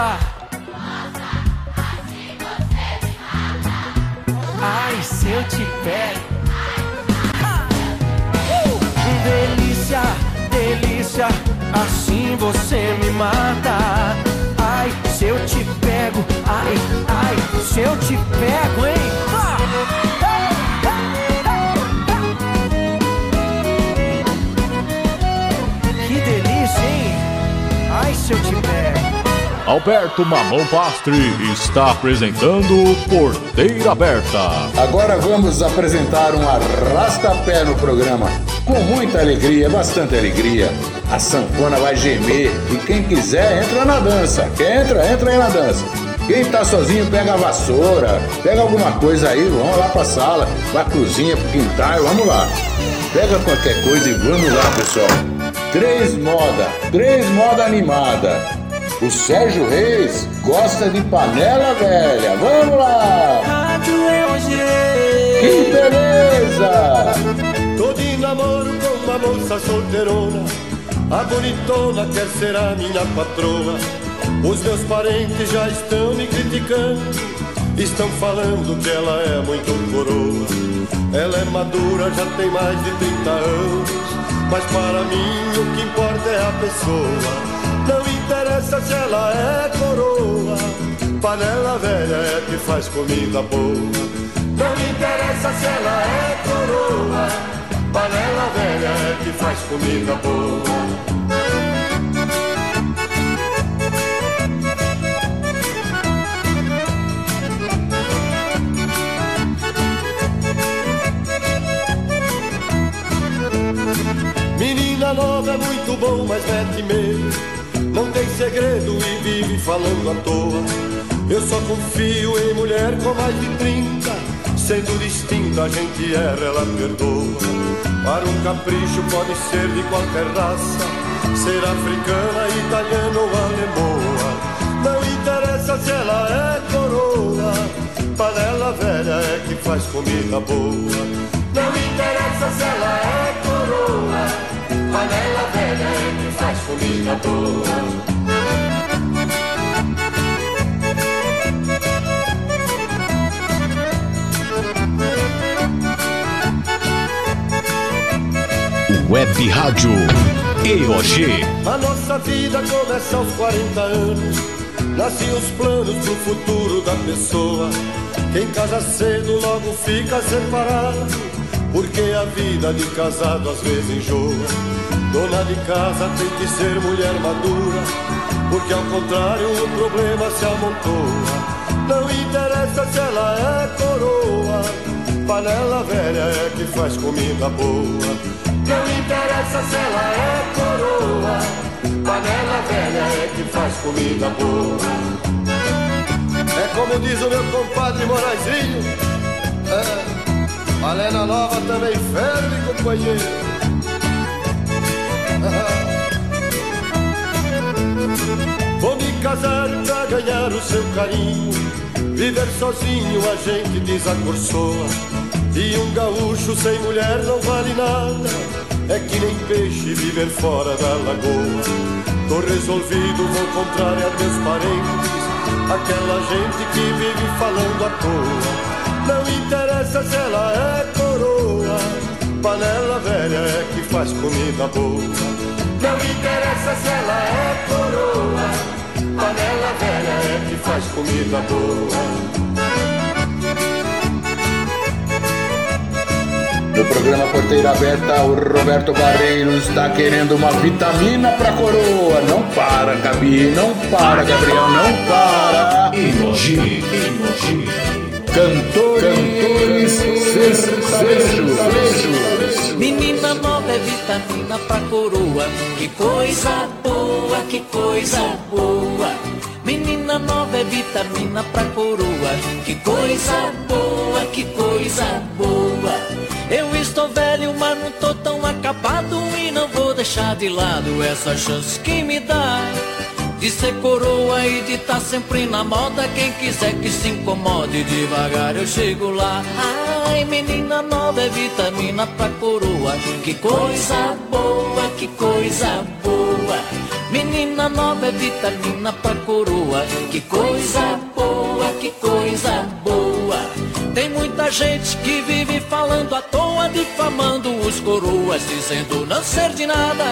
Speaker 16: Nossa. Ai, se eu te pego. Uh! Delícia, delícia, assim você me mata. Ai, se eu te pego, ai, ai, se eu te pego, hein? Que delícia, hein? Ai, se eu te pego.
Speaker 3: Alberto Mamão Pastre está apresentando Porteira Aberta.
Speaker 1: Agora vamos apresentar um arrasta-pé no programa. Com muita alegria, bastante alegria. A sanfona vai gemer e quem quiser entra na dança. Entra, entra aí na dança. Quem tá sozinho pega a vassoura, pega alguma coisa aí, vamos lá pra sala, pra cozinha, pro quintal, vamos lá. Pega qualquer coisa e vamos lá, pessoal. Três moda, três moda animada. O Sérgio Reis gosta de panela velha. Vamos lá!
Speaker 16: Rádio EOG.
Speaker 1: Que beleza!
Speaker 17: Tô de namoro com uma moça solteirona A bonitona quer ser a minha patroa Os meus parentes já estão me criticando Estão falando que ela é muito coroa Ela é madura, já tem mais de 30 anos Mas para mim o que importa é a pessoa Interessa se ela é coroa Panela velha é que faz comida boa. Não me interessa se ela é coroa Panela velha é que faz comida boa. Menina nova é muito bom, mas mete medo Não tem segredo e vive falando à toa Eu só confio em mulher com mais de 30 Sendo distinta, a gente erra, ela perdoa. Para um capricho pode ser de qualquer raça, ser africana, italiana ou alemoa. Não interessa se ela é coroa, panela velha é que faz comida boa. Não interessa se ela é coroa. Panela velha é que faz comida boa.
Speaker 3: Web Rádio EOG.
Speaker 17: A nossa vida começa aos 40 anos. Nascem os planos pro futuro da pessoa. Quem casa cedo logo fica separado. Porque a vida de casado às vezes enjoa. Dona de casa tem que ser mulher madura. Porque ao contrário o problema se amontoa. Não interessa se ela é coroa. Panela velha é que faz comida boa. Não interessa se ela é coroa, panela velha é que faz comida boa. É como diz o meu compadre Moraizinho, é, panela nova também ferve, companheiro. Vou me casar pra ganhar o seu carinho, viver sozinho a gente desacorçoa. E um gaúcho sem mulher não vale nada. É que nem peixe viver fora da lagoa. Tô resolvido, vou comprar a meus parentes. Aquela gente que vive falando à toa. Não interessa se ela é. Panela velha é que faz comida boa. Não interessa se ela é coroa. Panela velha é que faz comida boa.
Speaker 1: No programa Porteira Aberta, o Roberto Barreiro está querendo uma vitamina pra coroa. Não para, Gabi, não para, Gabriel, não para.
Speaker 3: Emoji, emoji.
Speaker 1: Cantores, cantores, sertanejos.
Speaker 21: Menina nova é vitamina pra coroa. Que coisa boa, que coisa boa. Menina nova é vitamina pra coroa. Que coisa boa, que coisa boa. Eu estou velho, mas não tô tão acabado e não vou deixar de lado essa chance que me dá de ser coroa e de estar tá sempre na moda. Quem quiser que se incomode, devagar eu chego lá. Ai, menina nova é vitamina pra coroa. Que coisa boa, que coisa boa. Menina nova é vitamina pra coroa. Que coisa boa, que coisa boa. Tem muita gente que vive falando à toa, difamando os coroas, dizendo não ser de nada.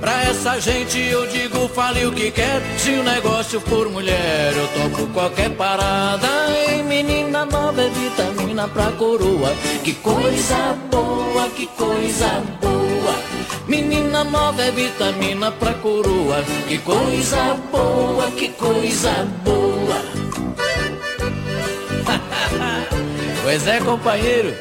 Speaker 21: Pra essa gente eu digo, fale o que quer. Se o negócio for mulher, eu topo qualquer parada. Ei, menina nova é vitamina pra coroa. Que coisa boa, que coisa boa. Menina nova é vitamina pra coroa. Que coisa boa, que coisa boa. Pois é, companheiro.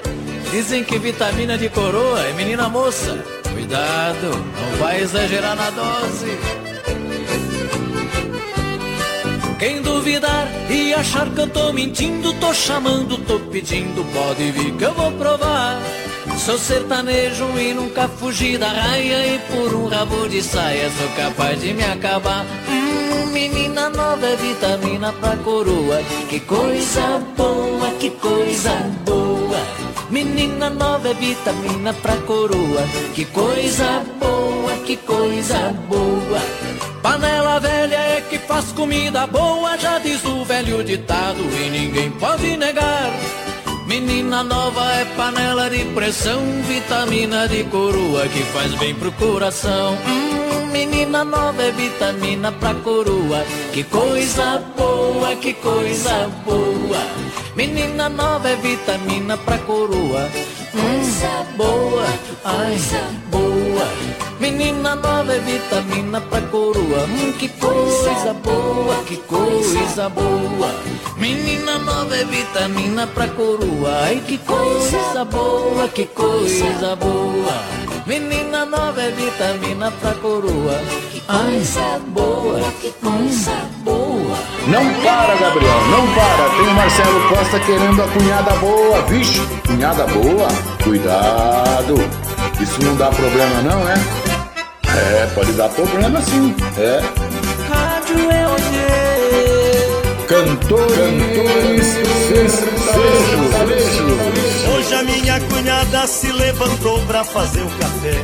Speaker 21: Dizem que vitamina de coroa é menina moça. Cuidado, não vai exagerar na dose. Quem duvidar e achar que eu tô mentindo, tô chamando, tô pedindo, pode vir que eu vou provar. Sou sertanejo e nunca fugi da raia e por um rabo de saia sou capaz de me acabar. Menina nova é vitamina pra coroa. Que coisa boa, que coisa boa. Menina nova é vitamina pra coroa. Que coisa boa, que coisa boa. Panela velha é que faz comida boa, já diz o velho ditado e ninguém pode negar. Menina nova é panela de pressão, vitamina de coroa que faz bem pro coração. Hum, menina nova é vitamina pra coroa. Que coisa boa, que coisa boa. Menina nova é vitamina pra coroa. Coisa boa, ai, boa. Menina nova é vitamina pra coroa. Hum, que coisa boa, que coisa boa. Menina nova é vitamina pra coroa. Ai, que coisa boa, que coisa boa. Menina nova é vitamina pra coroa. Coisa boa, que coisa boa.
Speaker 1: Não para, Gabriel, não para. Tem o Marcelo Costa querendo a cunhada boa. Vixe, cunhada boa. Cuidado. Isso não dá problema não, é? É, pode dar problema sim. É.
Speaker 21: Rádio é hoje.
Speaker 1: Cantores, cantores, sertanejos.
Speaker 12: Hoje a minha cunhada se levantou pra fazer o café.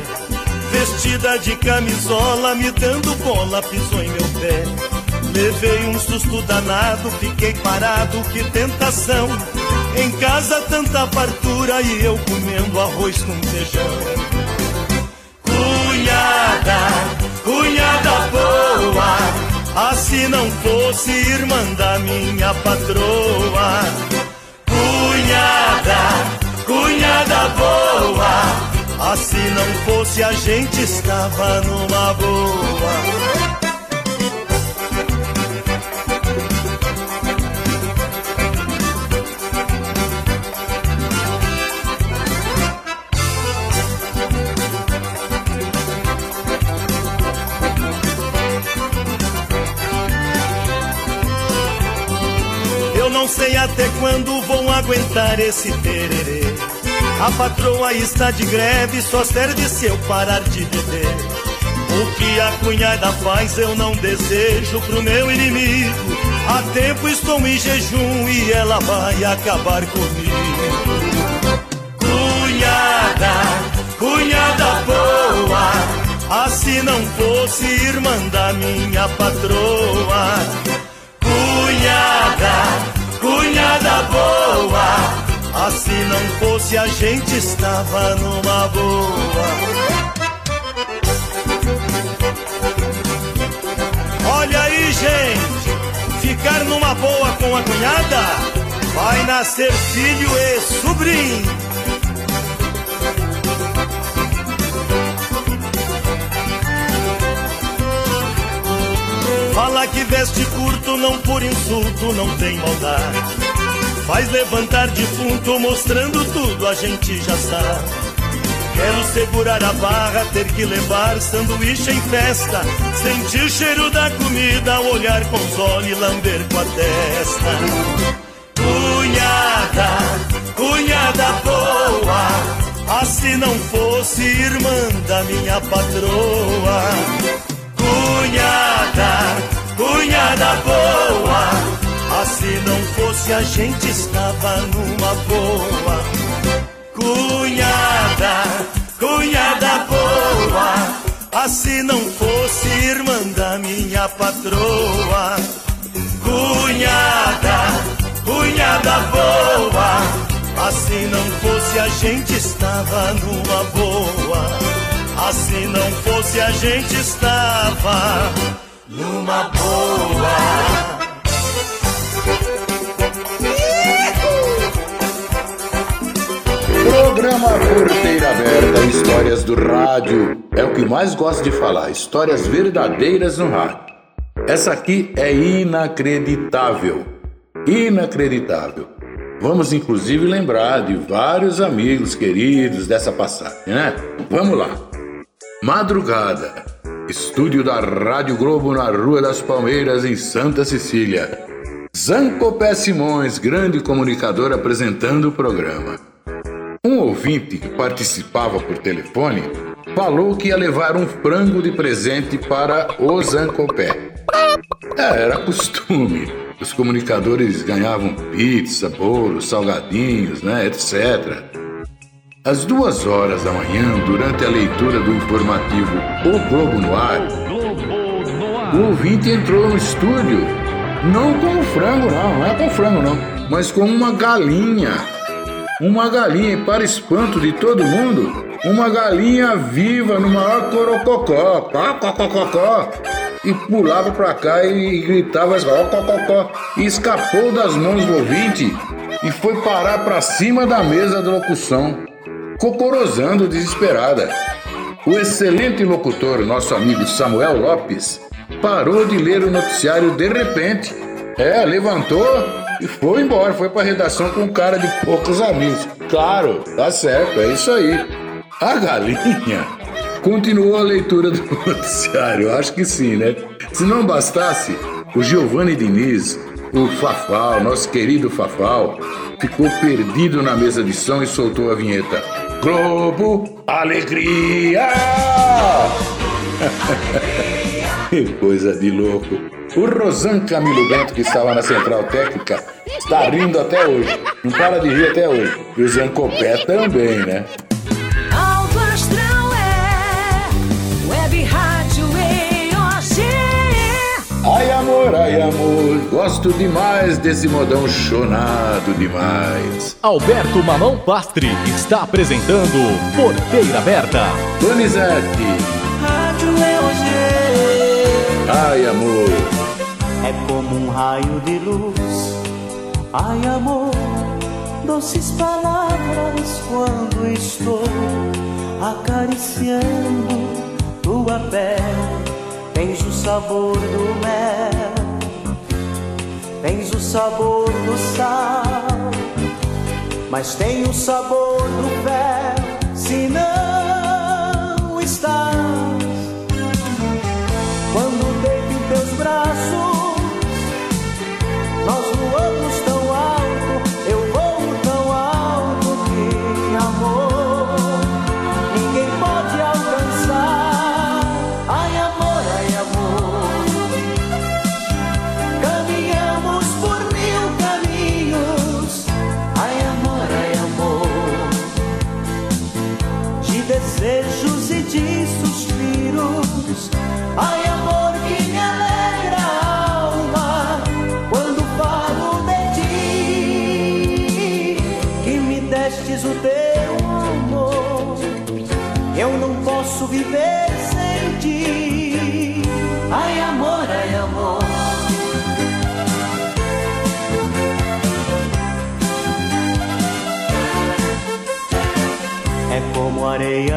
Speaker 12: vestida de camisola, me dando bola, pisou em meu pé. Levei um susto danado, fiquei parado, que tentação. Em casa tanta fartura e eu comendo arroz com feijão. Assim não fosse irmã da minha patroa. Cunhada, cunhada boa, assim não fosse a gente estava numa boa. Não sei até quando vão aguentar esse tererê. A patroa está de greve, só serve se eu parar de beber. O que a cunhada faz eu não desejo pro meu inimigo. Há tempo estou em jejum e ela vai acabar comigo. Cunhada, cunhada boa, assim não fosse irmã da minha patroa. Cunhada, boa. Assim não fosse a gente estava numa boa. Olha aí, gente, ficar numa boa com a cunhada vai nascer filho e sobrinho. Fala que veste curto, não por insulto, não tem maldade. Faz levantar defunto, mostrando tudo, a gente já sabe. Quero segurar a barra, ter que levar sanduíche em festa. Sentir cheiro da comida, olhar com os olhos e lamber com a testa. Cunhada, cunhada boa, assim não fosse irmã da minha patroa. Cunhada, cunhada boa, assim não fosse a gente estava numa boa. Cunhada, cunhada boa, assim não fosse irmã da minha patroa. Cunhada, cunhada boa, assim não fosse a gente estava numa boa. Assim não fosse a gente estava numa boa.
Speaker 1: Programa Porteira Aberta, histórias do rádio. É o que mais gosto de falar, histórias verdadeiras no rádio. Essa aqui é inacreditável. Inacreditável. Vamos inclusive lembrar de vários amigos queridos dessa passagem, né? Vamos lá. Madrugada. Estúdio da Rádio Globo na Rua das Palmeiras, em Santa Cecília. Zancopé Simões, grande comunicador, apresentando o programa. Ouvinte que participava por telefone falou que ia levar um frango de presente para o Zancopé. É, era costume. Os comunicadores ganhavam pizza, bolo, salgadinhos, né, etc. Às duas horas da manhã, durante a leitura do informativo O Globo no Ar, o ouvinte entrou no estúdio, não com frango, não, não é com frango, não, mas com uma galinha. Uma galinha, e para espanto de todo mundo, uma galinha viva no maior corococó, cocococó, e pulava para cá e gritava cococó, e escapou das mãos do ouvinte e foi parar para cima da mesa da locução cocorosando desesperada. O excelente locutor, nosso amigo Samuel Lopes, parou de ler o noticiário de repente. É, levantou e foi embora, foi para a redação com um cara de poucos amigos. Claro, tá certo, é isso aí. A galinha continuou a leitura do noticiário, acho que sim, né? Se não bastasse, o Giovanni Diniz, o Fafal, nosso querido Fafal, ficou perdido na mesa de som e soltou a vinheta. Globo Alegria! que coisa de louco! O Rosan Camilo Bento, que estava na central técnica, está rindo até hoje. Não para de rir até hoje. E o Zancopé também, né?
Speaker 15: É Web Rádio EOG.
Speaker 1: Ai amor, ai amor, gosto demais desse modão chonado demais.
Speaker 3: Alberto Mamão Pastre está apresentando Porteira Aberta.
Speaker 1: Donizete.
Speaker 28: Rádio
Speaker 1: Ai amor.
Speaker 28: É como um raio de luz. Ai amor, doces palavras quando estou acariciando tua pele Tens o sabor do mel, tens o sabor do sal, mas tem o sabor do fel se não estás.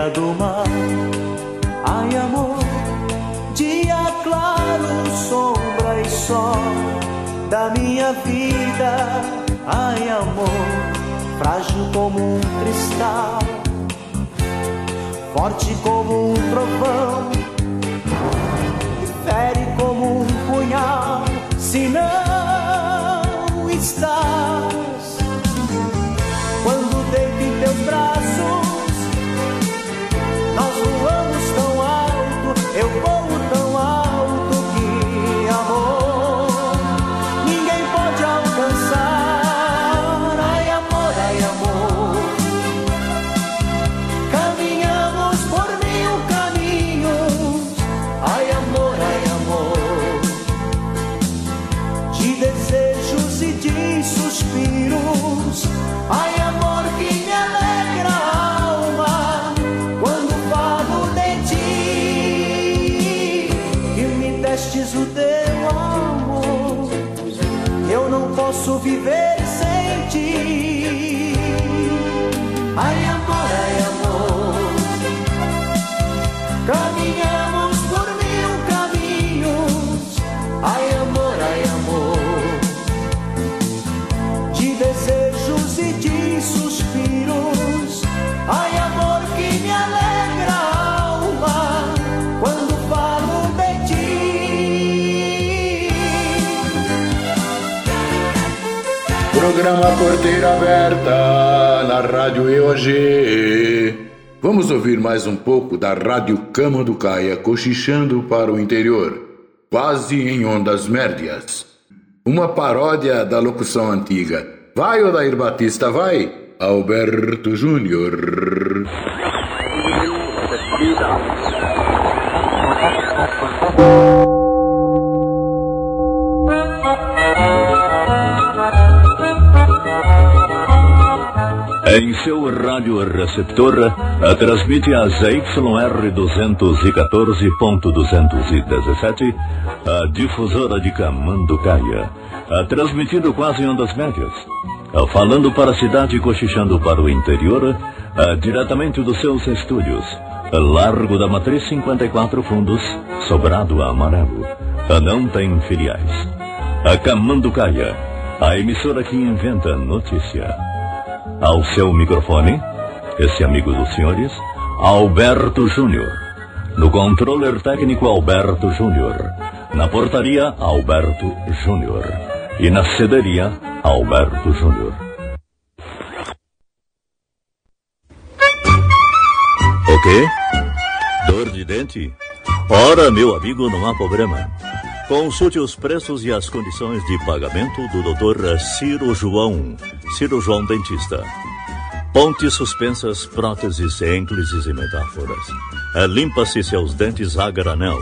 Speaker 28: Do mar. Ai, amor, dia claro, sombra e sol da minha vida. Ai, amor, frágil como um cristal forte como um trovão, fere como um punhal, se não
Speaker 1: Programa Porteira Aberta na Rádio EOG. Vamos ouvir mais um pouco da Rádio Cama do Caia cochichando para o interior, quase em ondas médias. Uma paródia da locução antiga. Vai, Odair Batista, vai! Alberto Júnior.
Speaker 27: Em seu rádio receptor, transmite a ZYR 214.217, a difusora de Camanducaia, transmitindo quase ondas médias, falando para a cidade e cochichando para o interior, diretamente dos seus estúdios, Largo da Matriz 54 Fundos, Sobrado Amarelo, não tem filiais. A Camanducaia, a emissora que inventa notícia. Ao seu microfone, esse amigo dos senhores, Alberto Júnior. No controller técnico, Alberto Júnior. Na portaria, Alberto Júnior. E na cederia, Alberto Júnior. O quê? Dor de dente? Ora, meu amigo, não há problema. Consulte os preços e as condições de pagamento do Dr. Ciro João, Ciro João Dentista. Pontes suspensas, próteses, ênclises e metáforas. Eh, Limpa-se seus dentes a granel.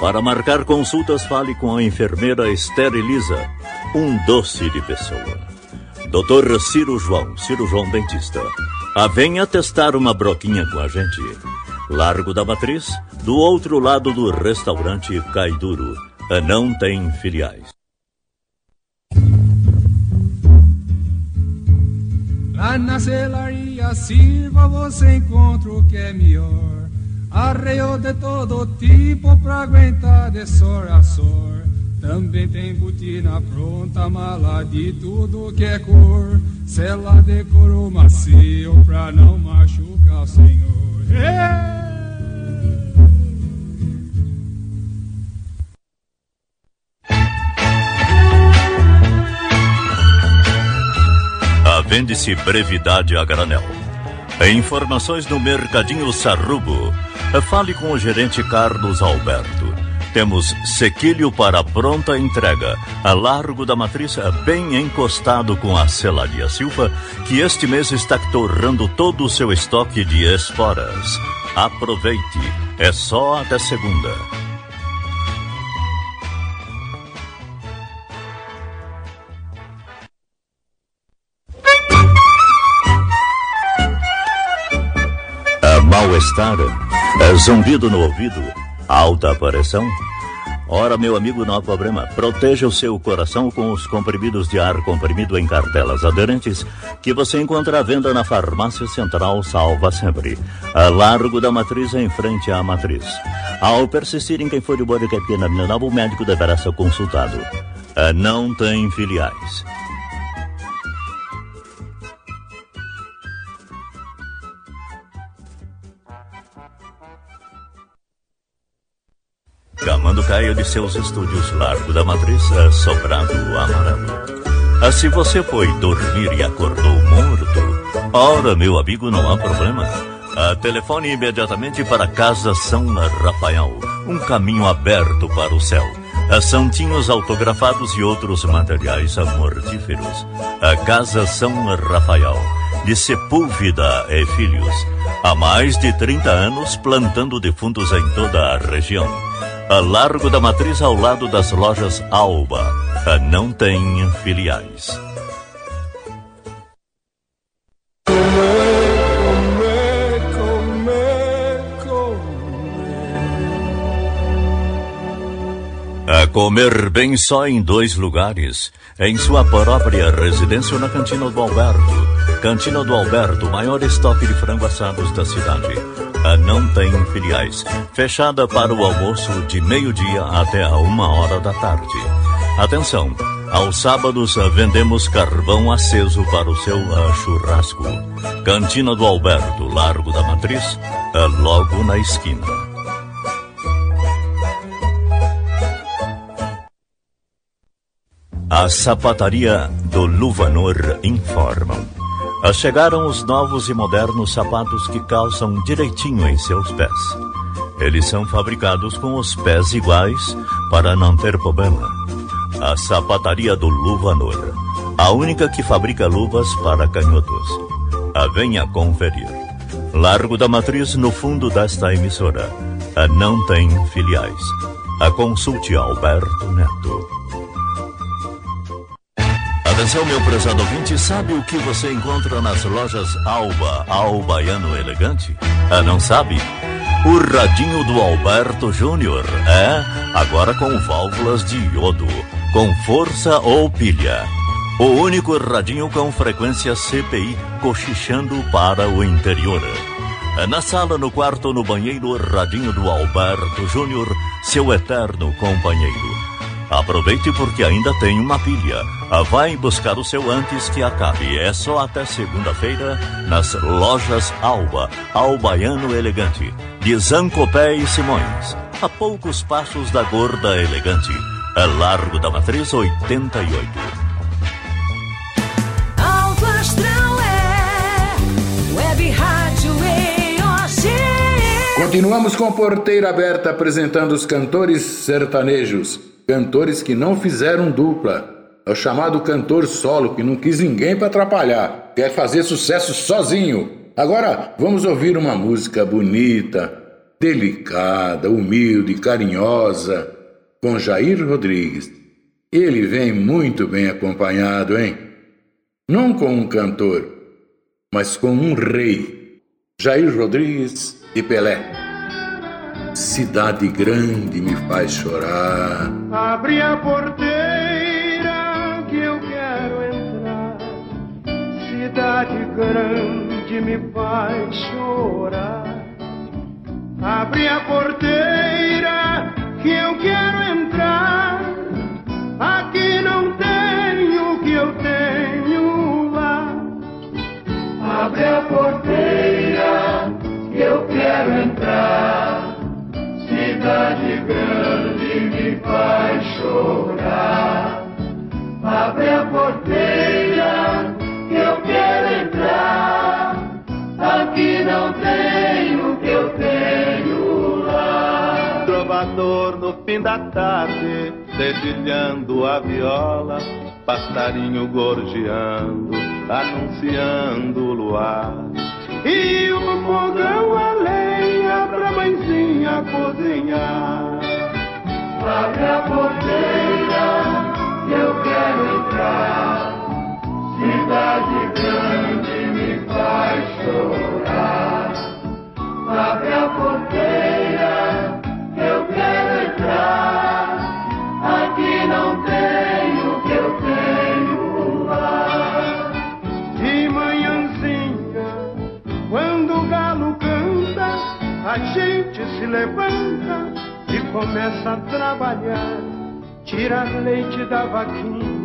Speaker 27: Para marcar consultas, fale com a enfermeira Esteriliza, um doce de pessoa. Doutor Ciro João, Ciro João Dentista. A venha testar uma broquinha com a gente. Largo da Matriz, do outro lado do restaurante Caiduro. Não tem filiais.
Speaker 29: Lá na celaria sirva você encontra o que é melhor. Arreio de todo tipo pra aguentar de sor a sor. Também tem botina pronta, mala de tudo que é cor. Cela de macio pra não machucar o senhor. Hey!
Speaker 27: Vende-se brevidade a granel. Informações no Mercadinho Sarrubo. Fale com o gerente Carlos Alberto. Temos sequilho para pronta entrega, a largo da matriz, bem encostado com a Celaria Silva, que este mês está torrando todo o seu estoque de esporas. Aproveite, é só até segunda. É zumbido no ouvido, alta pressão. Ora, meu amigo, não há problema. Proteja o seu coração com os comprimidos de ar comprimido em cartelas aderentes que você encontra à venda na Farmácia Central Salva Sempre, a largo da matriz em frente à matriz. Ao persistir em quem for de pena o médico deverá ser consultado. Não tem filiais. Camando Caio de seus estúdios Largo da Matriz, Sobrado Amarelo. Ah, se você foi dormir e acordou morto, ora, meu amigo, não há problema. Ah, telefone imediatamente para Casa São Rafael, um caminho aberto para o céu. Ah, santinhos autografados e outros materiais mortíferos. A Casa São Rafael, de Sepúlveda e Filhos. Há mais de 30 anos plantando defuntos em toda a região a largo da matriz ao lado das lojas Alba. Não tem filiais. A comer bem só em dois lugares. Em sua própria residência ou na Cantina do Alberto. Cantina do Alberto, maior estoque de frango assados da cidade não tem filiais. Fechada para o almoço de meio-dia até a uma hora da tarde. Atenção! Aos sábados vendemos carvão aceso para o seu uh, churrasco. Cantina do Alberto, Largo da Matriz, uh, logo na esquina. A sapataria do Luvanor informam. Chegaram os novos e modernos sapatos que calçam direitinho em seus pés. Eles são fabricados com os pés iguais para não ter problema. A sapataria do Luvanor, a única que fabrica luvas para canhotos. A venha conferir. Largo da Matriz, no fundo desta emissora. A não tem filiais. A consulte Alberto Neto. Atenção, meu prezado ouvinte, sabe o que você encontra nas lojas Alba, Albaiano Elegante? Ah, não sabe? O radinho do Alberto Júnior. É, agora com válvulas de iodo, com força ou pilha. O único radinho com frequência CPI cochichando para o interior. É na sala, no quarto, no banheiro, radinho do Alberto Júnior, seu eterno companheiro. Aproveite porque ainda tem uma pilha. Ah, vai buscar o seu antes que acabe. É só até segunda-feira nas lojas Alba, Albaiano Elegante, de Zancopé e Simões. A poucos passos da Gorda Elegante. É Largo da Matriz 88.
Speaker 1: Continuamos com Porteira Aberta apresentando os cantores sertanejos. Cantores que não fizeram dupla. É o chamado cantor solo que não quis ninguém para atrapalhar. Quer fazer sucesso sozinho. Agora vamos ouvir uma música bonita delicada, humilde, carinhosa, com Jair Rodrigues. Ele vem muito bem acompanhado, hein? Não com um cantor, mas com um rei, Jair Rodrigues e Pelé. Cidade grande me faz chorar.
Speaker 30: Abre a porteira que eu quero entrar. Cidade grande me faz chorar. Abre a porteira que eu quero entrar. Aqui não tenho o que eu tenho lá.
Speaker 31: Abre a porteira que eu quero entrar. Cidade grande me faz chorar. Abre a porteira eu quero entrar. Aqui não tenho o que eu tenho lá.
Speaker 8: Trovador no fim da tarde, dedilhando a viola, passarinho gorjeando, anunciando o luar.
Speaker 30: E o fogão a lenha pra mãezinha cozinhar.
Speaker 31: Abre a porteira
Speaker 30: Tirar leite da vaquinha,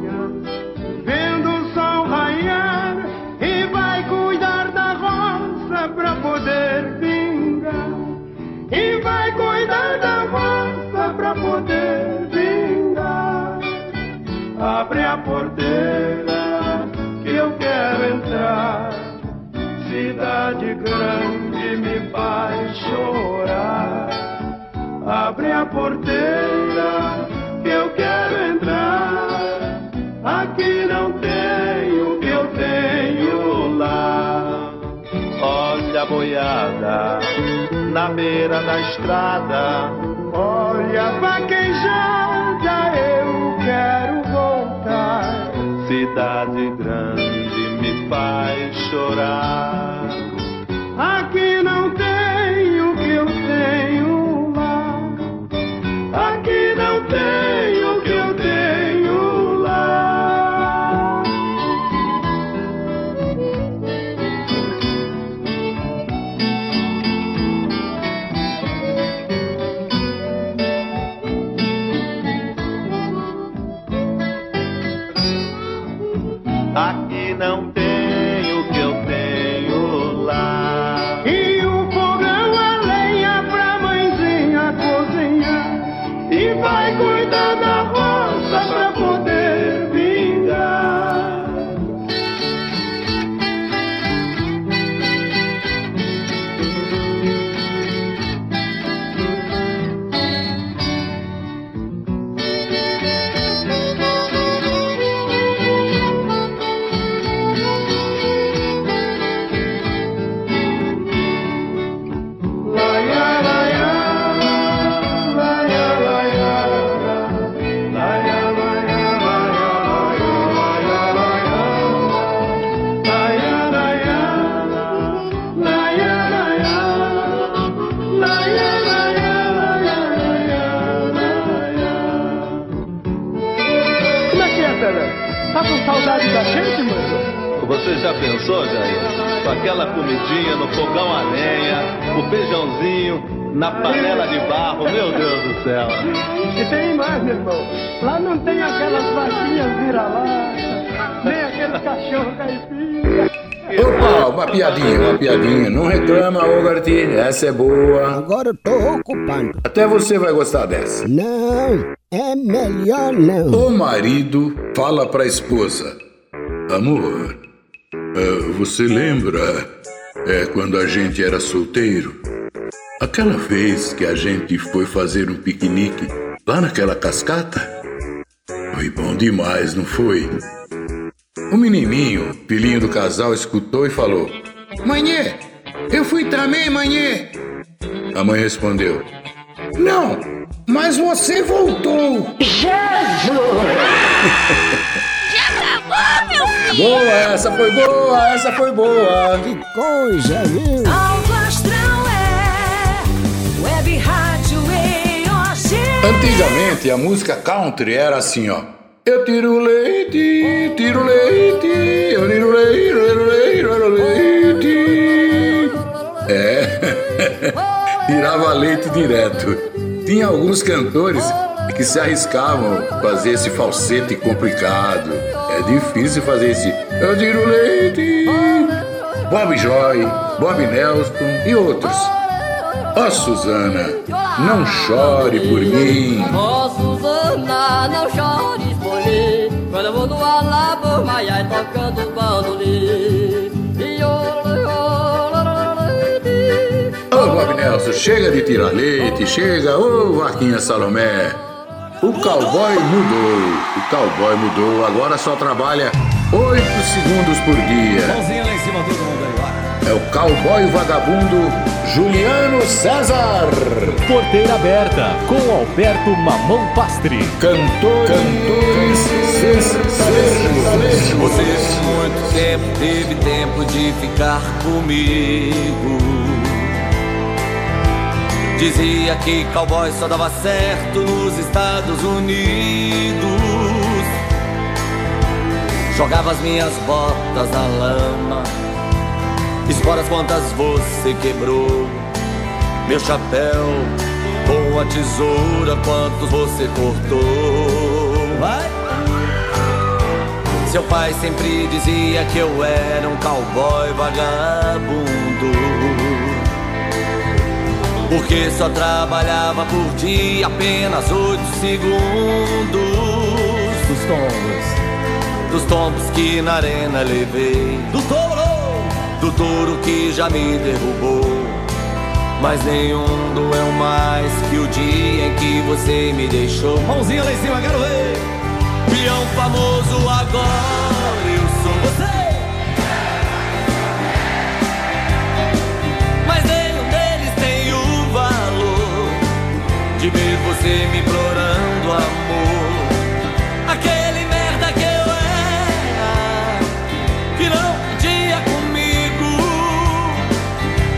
Speaker 8: na beira da estrada.
Speaker 30: Olha vaquejada, eu quero voltar.
Speaker 8: Cidade grande me faz chorar. Você já pensou, Jair? Com aquela comidinha no fogão a lenha, o feijãozinho na panela de barro, meu Deus do céu.
Speaker 30: E tem mais, meu irmão. Lá não tem aquelas vaquinhas vira-lata, nem aqueles cachorros caipira.
Speaker 1: Opa, uma piadinha, uma piadinha. Não reclama, Ogart, essa é boa.
Speaker 7: Agora eu tô ocupando.
Speaker 1: Até você vai gostar dessa.
Speaker 7: Não, é melhor não.
Speaker 1: O marido fala pra esposa: Amor, eh, você lembra eh, quando a gente era solteiro? Aquela vez que a gente foi fazer um piquenique lá naquela cascata? Foi bom demais, não foi? O menininho, filhinho do casal, escutou e falou: Manhê, eu fui também, manhê. A mãe respondeu: Não, mas você voltou.
Speaker 6: Jesus!
Speaker 1: Boa, essa foi boa, essa foi boa.
Speaker 7: Que coisa, viu?
Speaker 15: Alto Astral é Web Rádio EOG.
Speaker 1: Antigamente a música country era assim, ó. Eu tiro leite, tiro leite, eu tiro leite, tiro leite, tiro leite. É, tirava leite direto. Tinha alguns cantores que se arriscavam fazer esse falsete complicado. É difícil fazer esse. Eu tiro leite. Bob Joy, Bob Nelson e outros. Ó Suzana, não chore por mim.
Speaker 32: Ó Suzana, não chores por mim Quando eu vou no Alabo, Maiai tocando bandolim E
Speaker 1: Ô Bob Nelson, chega de tirar leite, chega, ô Vaquinha Salomé. O cowboy mudou, o cowboy mudou, agora só trabalha 8 segundos por dia.
Speaker 33: Mãozinha lá em cima, todo mundo aí, vai.
Speaker 1: É o cowboy vagabundo Juliano César.
Speaker 3: Porteira aberta com Alberto Mamão Pastre.
Speaker 1: Cantor, cantores, sertanejos.
Speaker 34: Você por muito tempo teve tempo de ficar comigo. Dizia que cowboy só dava certo nos Estados Unidos. Jogava as minhas botas na lama. Esporas quantas você quebrou. Meu chapéu com a tesoura, quantos você cortou.
Speaker 33: Vai!
Speaker 34: Seu pai sempre dizia que eu era um cowboy vagabundo. Porque só trabalhava por dia apenas oito segundos.
Speaker 33: Dos tombos.
Speaker 34: Dos tombos que na arena levei.
Speaker 33: Do touro!
Speaker 34: Do touro que já me derrubou. Mas nenhum doeu mais que o dia em que você me deixou.
Speaker 33: Mãozinha lá em cima, quero ver!
Speaker 34: Peão famoso agora você me implorando amor. Aquele merda que eu era, que não podia comigo.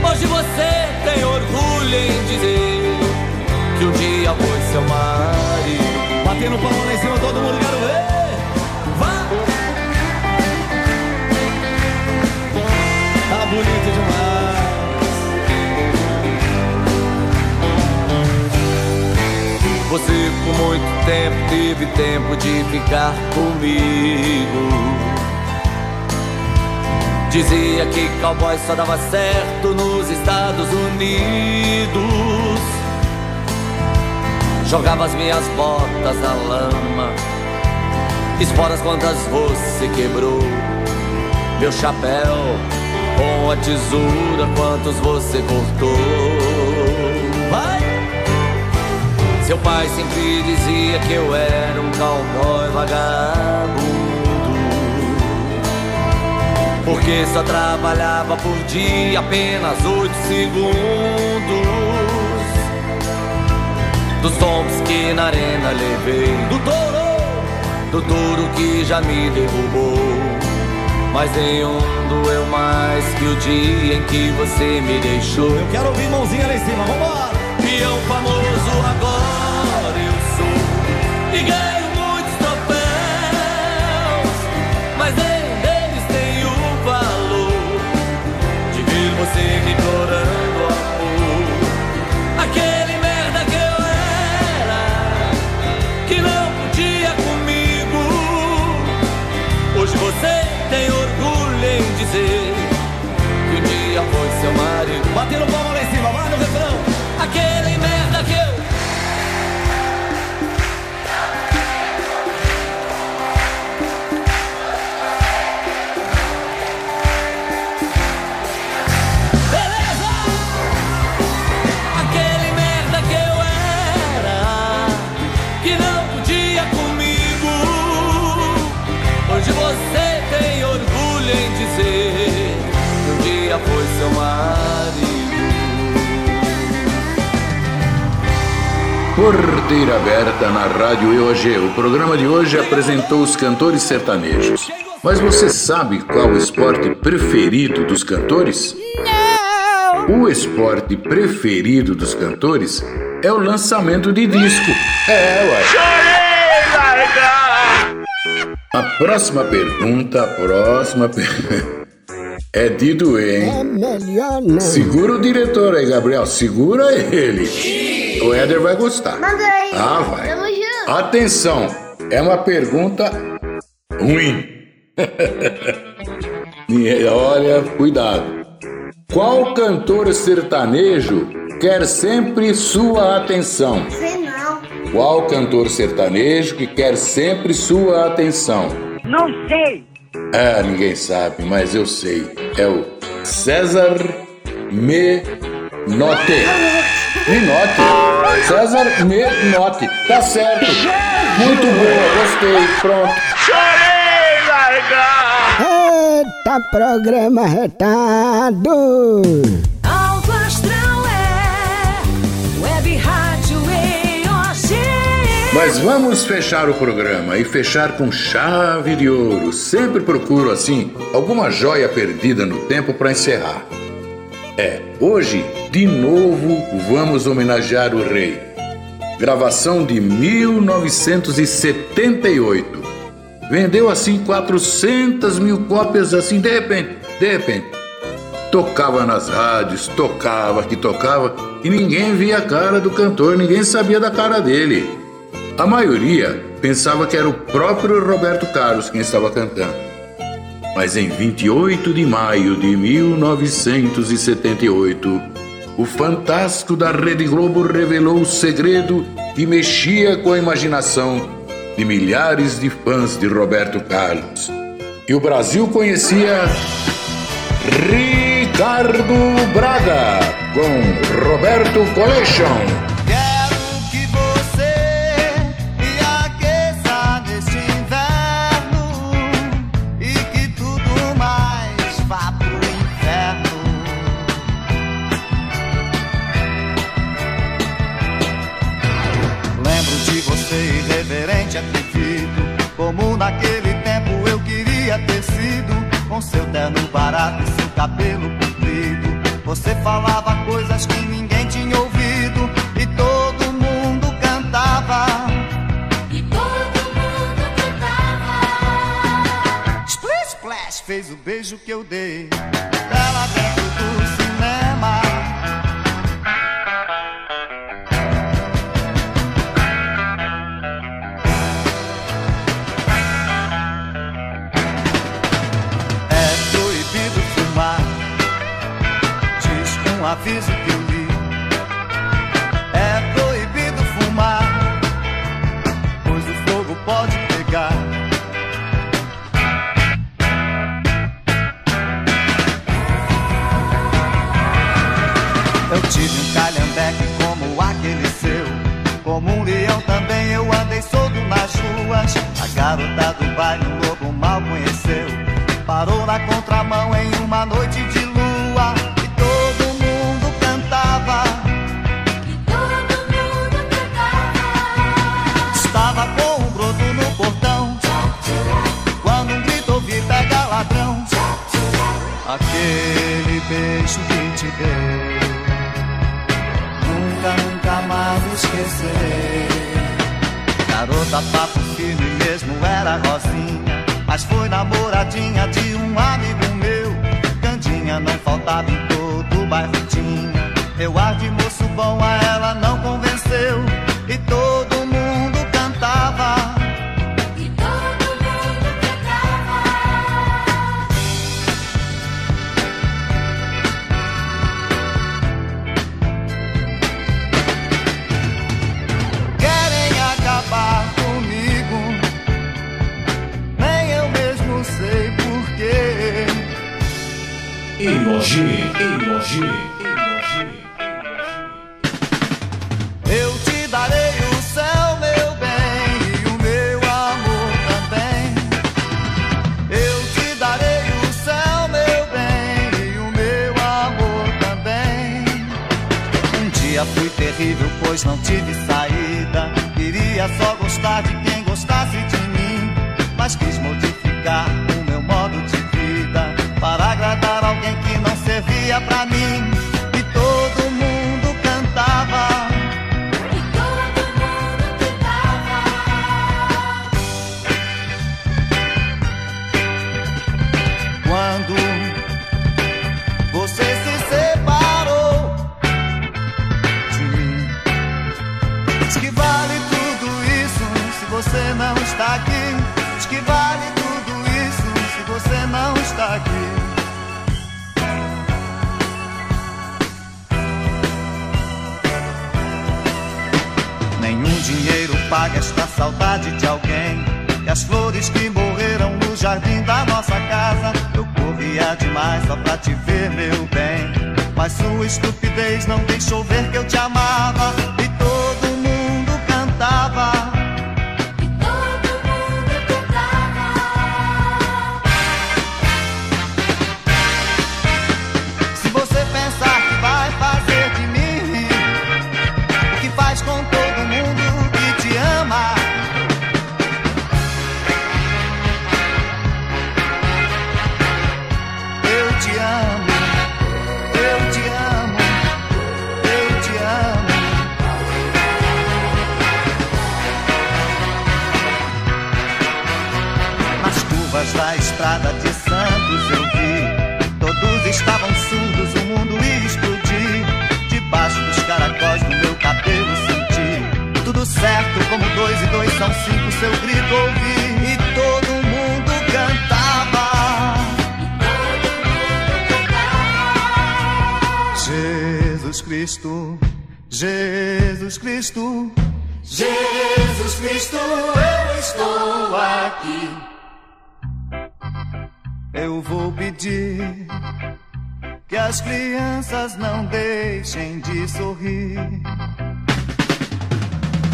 Speaker 34: Hoje você tem orgulho em dizer que um dia foi seu marido.
Speaker 33: Batendo palma lá em cima, todo mundo,
Speaker 34: Você por muito tempo teve tempo de ficar comigo. Dizia que cowboy só dava certo nos Estados Unidos. Jogava as minhas botas na lama. Esporas quantas você quebrou. Meu chapéu com a tesoura, quantos você cortou. Seu pai sempre dizia que eu era um cowboy vagabundo. Porque só trabalhava por dia apenas oito segundos. Dos tombos que na arena levei.
Speaker 33: Do touro!
Speaker 34: Do touro que já me derrubou. Mas nenhum doeu mais que o dia em que você me deixou.
Speaker 33: Eu quero ouvir mãozinha lá em cima, vambora!
Speaker 34: Peão famoso agora
Speaker 1: Porteira Aberta na Rádio EOG. O programa de hoje apresentou os cantores sertanejos. Mas você sabe qual o esporte preferido dos cantores? Não! O esporte preferido dos cantores é o lançamento de disco. É, ué.
Speaker 30: Chorei, largar!
Speaker 1: A próxima pergunta, a próxima pergunta. É de doer, hein?
Speaker 7: É melhor não.
Speaker 1: Segura o diretor aí, Gabriel. Segura ele. O Éder vai gostar.
Speaker 35: Manda aí.
Speaker 1: Ah, vai.
Speaker 35: Tamo junto.
Speaker 1: Atenção, é uma pergunta ruim. E, Olha, cuidado. Qual cantor sertanejo quer sempre sua atenção?
Speaker 35: Sei não.
Speaker 1: Qual cantor sertanejo que quer sempre sua atenção?
Speaker 35: Não sei.
Speaker 1: Ah, ninguém sabe, mas eu sei. É o César Menotti. Menotti. César Menotti. Tá certo. Muito boa, gostei. Pronto.
Speaker 30: Chorei, largar!
Speaker 7: Eita, programa retado.
Speaker 15: É Web Rádio EOG.
Speaker 1: Mas vamos fechar o programa e fechar com chave de ouro. Sempre procuro assim alguma joia perdida no tempo para encerrar. É, hoje, de novo, vamos homenagear o rei. Gravação de 1978. Vendeu assim 400 mil cópias assim de repente, de repente. Tocava nas rádios, tocava que tocava e ninguém via a cara do cantor, ninguém sabia da cara dele. A maioria pensava que era o próprio Roberto Carlos quem estava cantando. Mas em 28 de maio de 1978, o Fantástico da Rede Globo revelou o segredo que mexia com a imaginação de milhares de fãs de Roberto Carlos. E o Brasil conhecia Ricardo Braga com Roberto Collection.
Speaker 31: Naquele tempo eu queria ter sido, com seu terno barato e seu cabelo comprido. Você falava coisas que ninguém tinha ouvido e todo mundo cantava. E todo mundo cantava. Splash, splash, fez o beijo que eu dei. Imogine, Imogine, Imogine. Eu te darei o céu, meu bem, e o meu amor também. Eu te darei o céu, meu bem, e o meu amor também. Um dia fui terrível, pois não tive saída. Queria só gostar de quem gostasse de mim, mas quis modificar pra mim.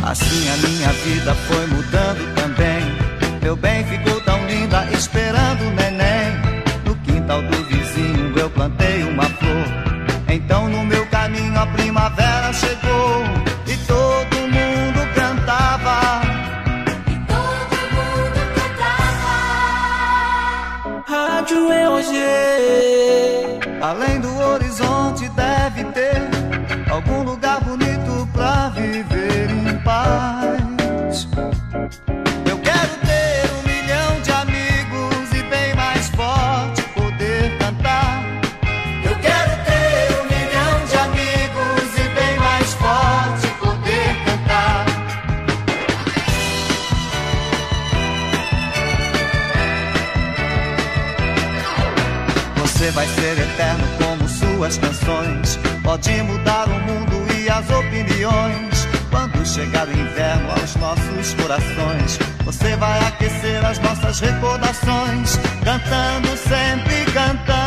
Speaker 31: Assim a minha vida foi mudando também. Meu bem ficou tão linda esperando o neném. No quintal do vizinho eu plantei canções pode mudar o mundo e as opiniões. Quando chegar o inverno aos nossos corações, você vai aquecer as nossas recordações, cantando sempre, cantando.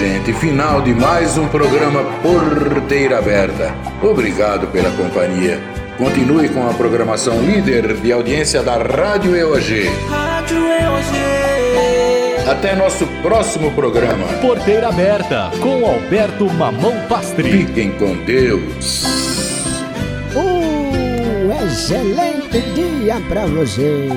Speaker 1: gente, final de mais um programa Porteira Aberta. Obrigado pela companhia. Continue com a programação líder de audiência da Rádio EOG.
Speaker 34: Rádio EOG.
Speaker 1: Até nosso próximo programa.
Speaker 3: Porteira Aberta, com Alberto Mamão Pastre.
Speaker 1: Fiquem com Deus.
Speaker 7: Um excelente dia para você.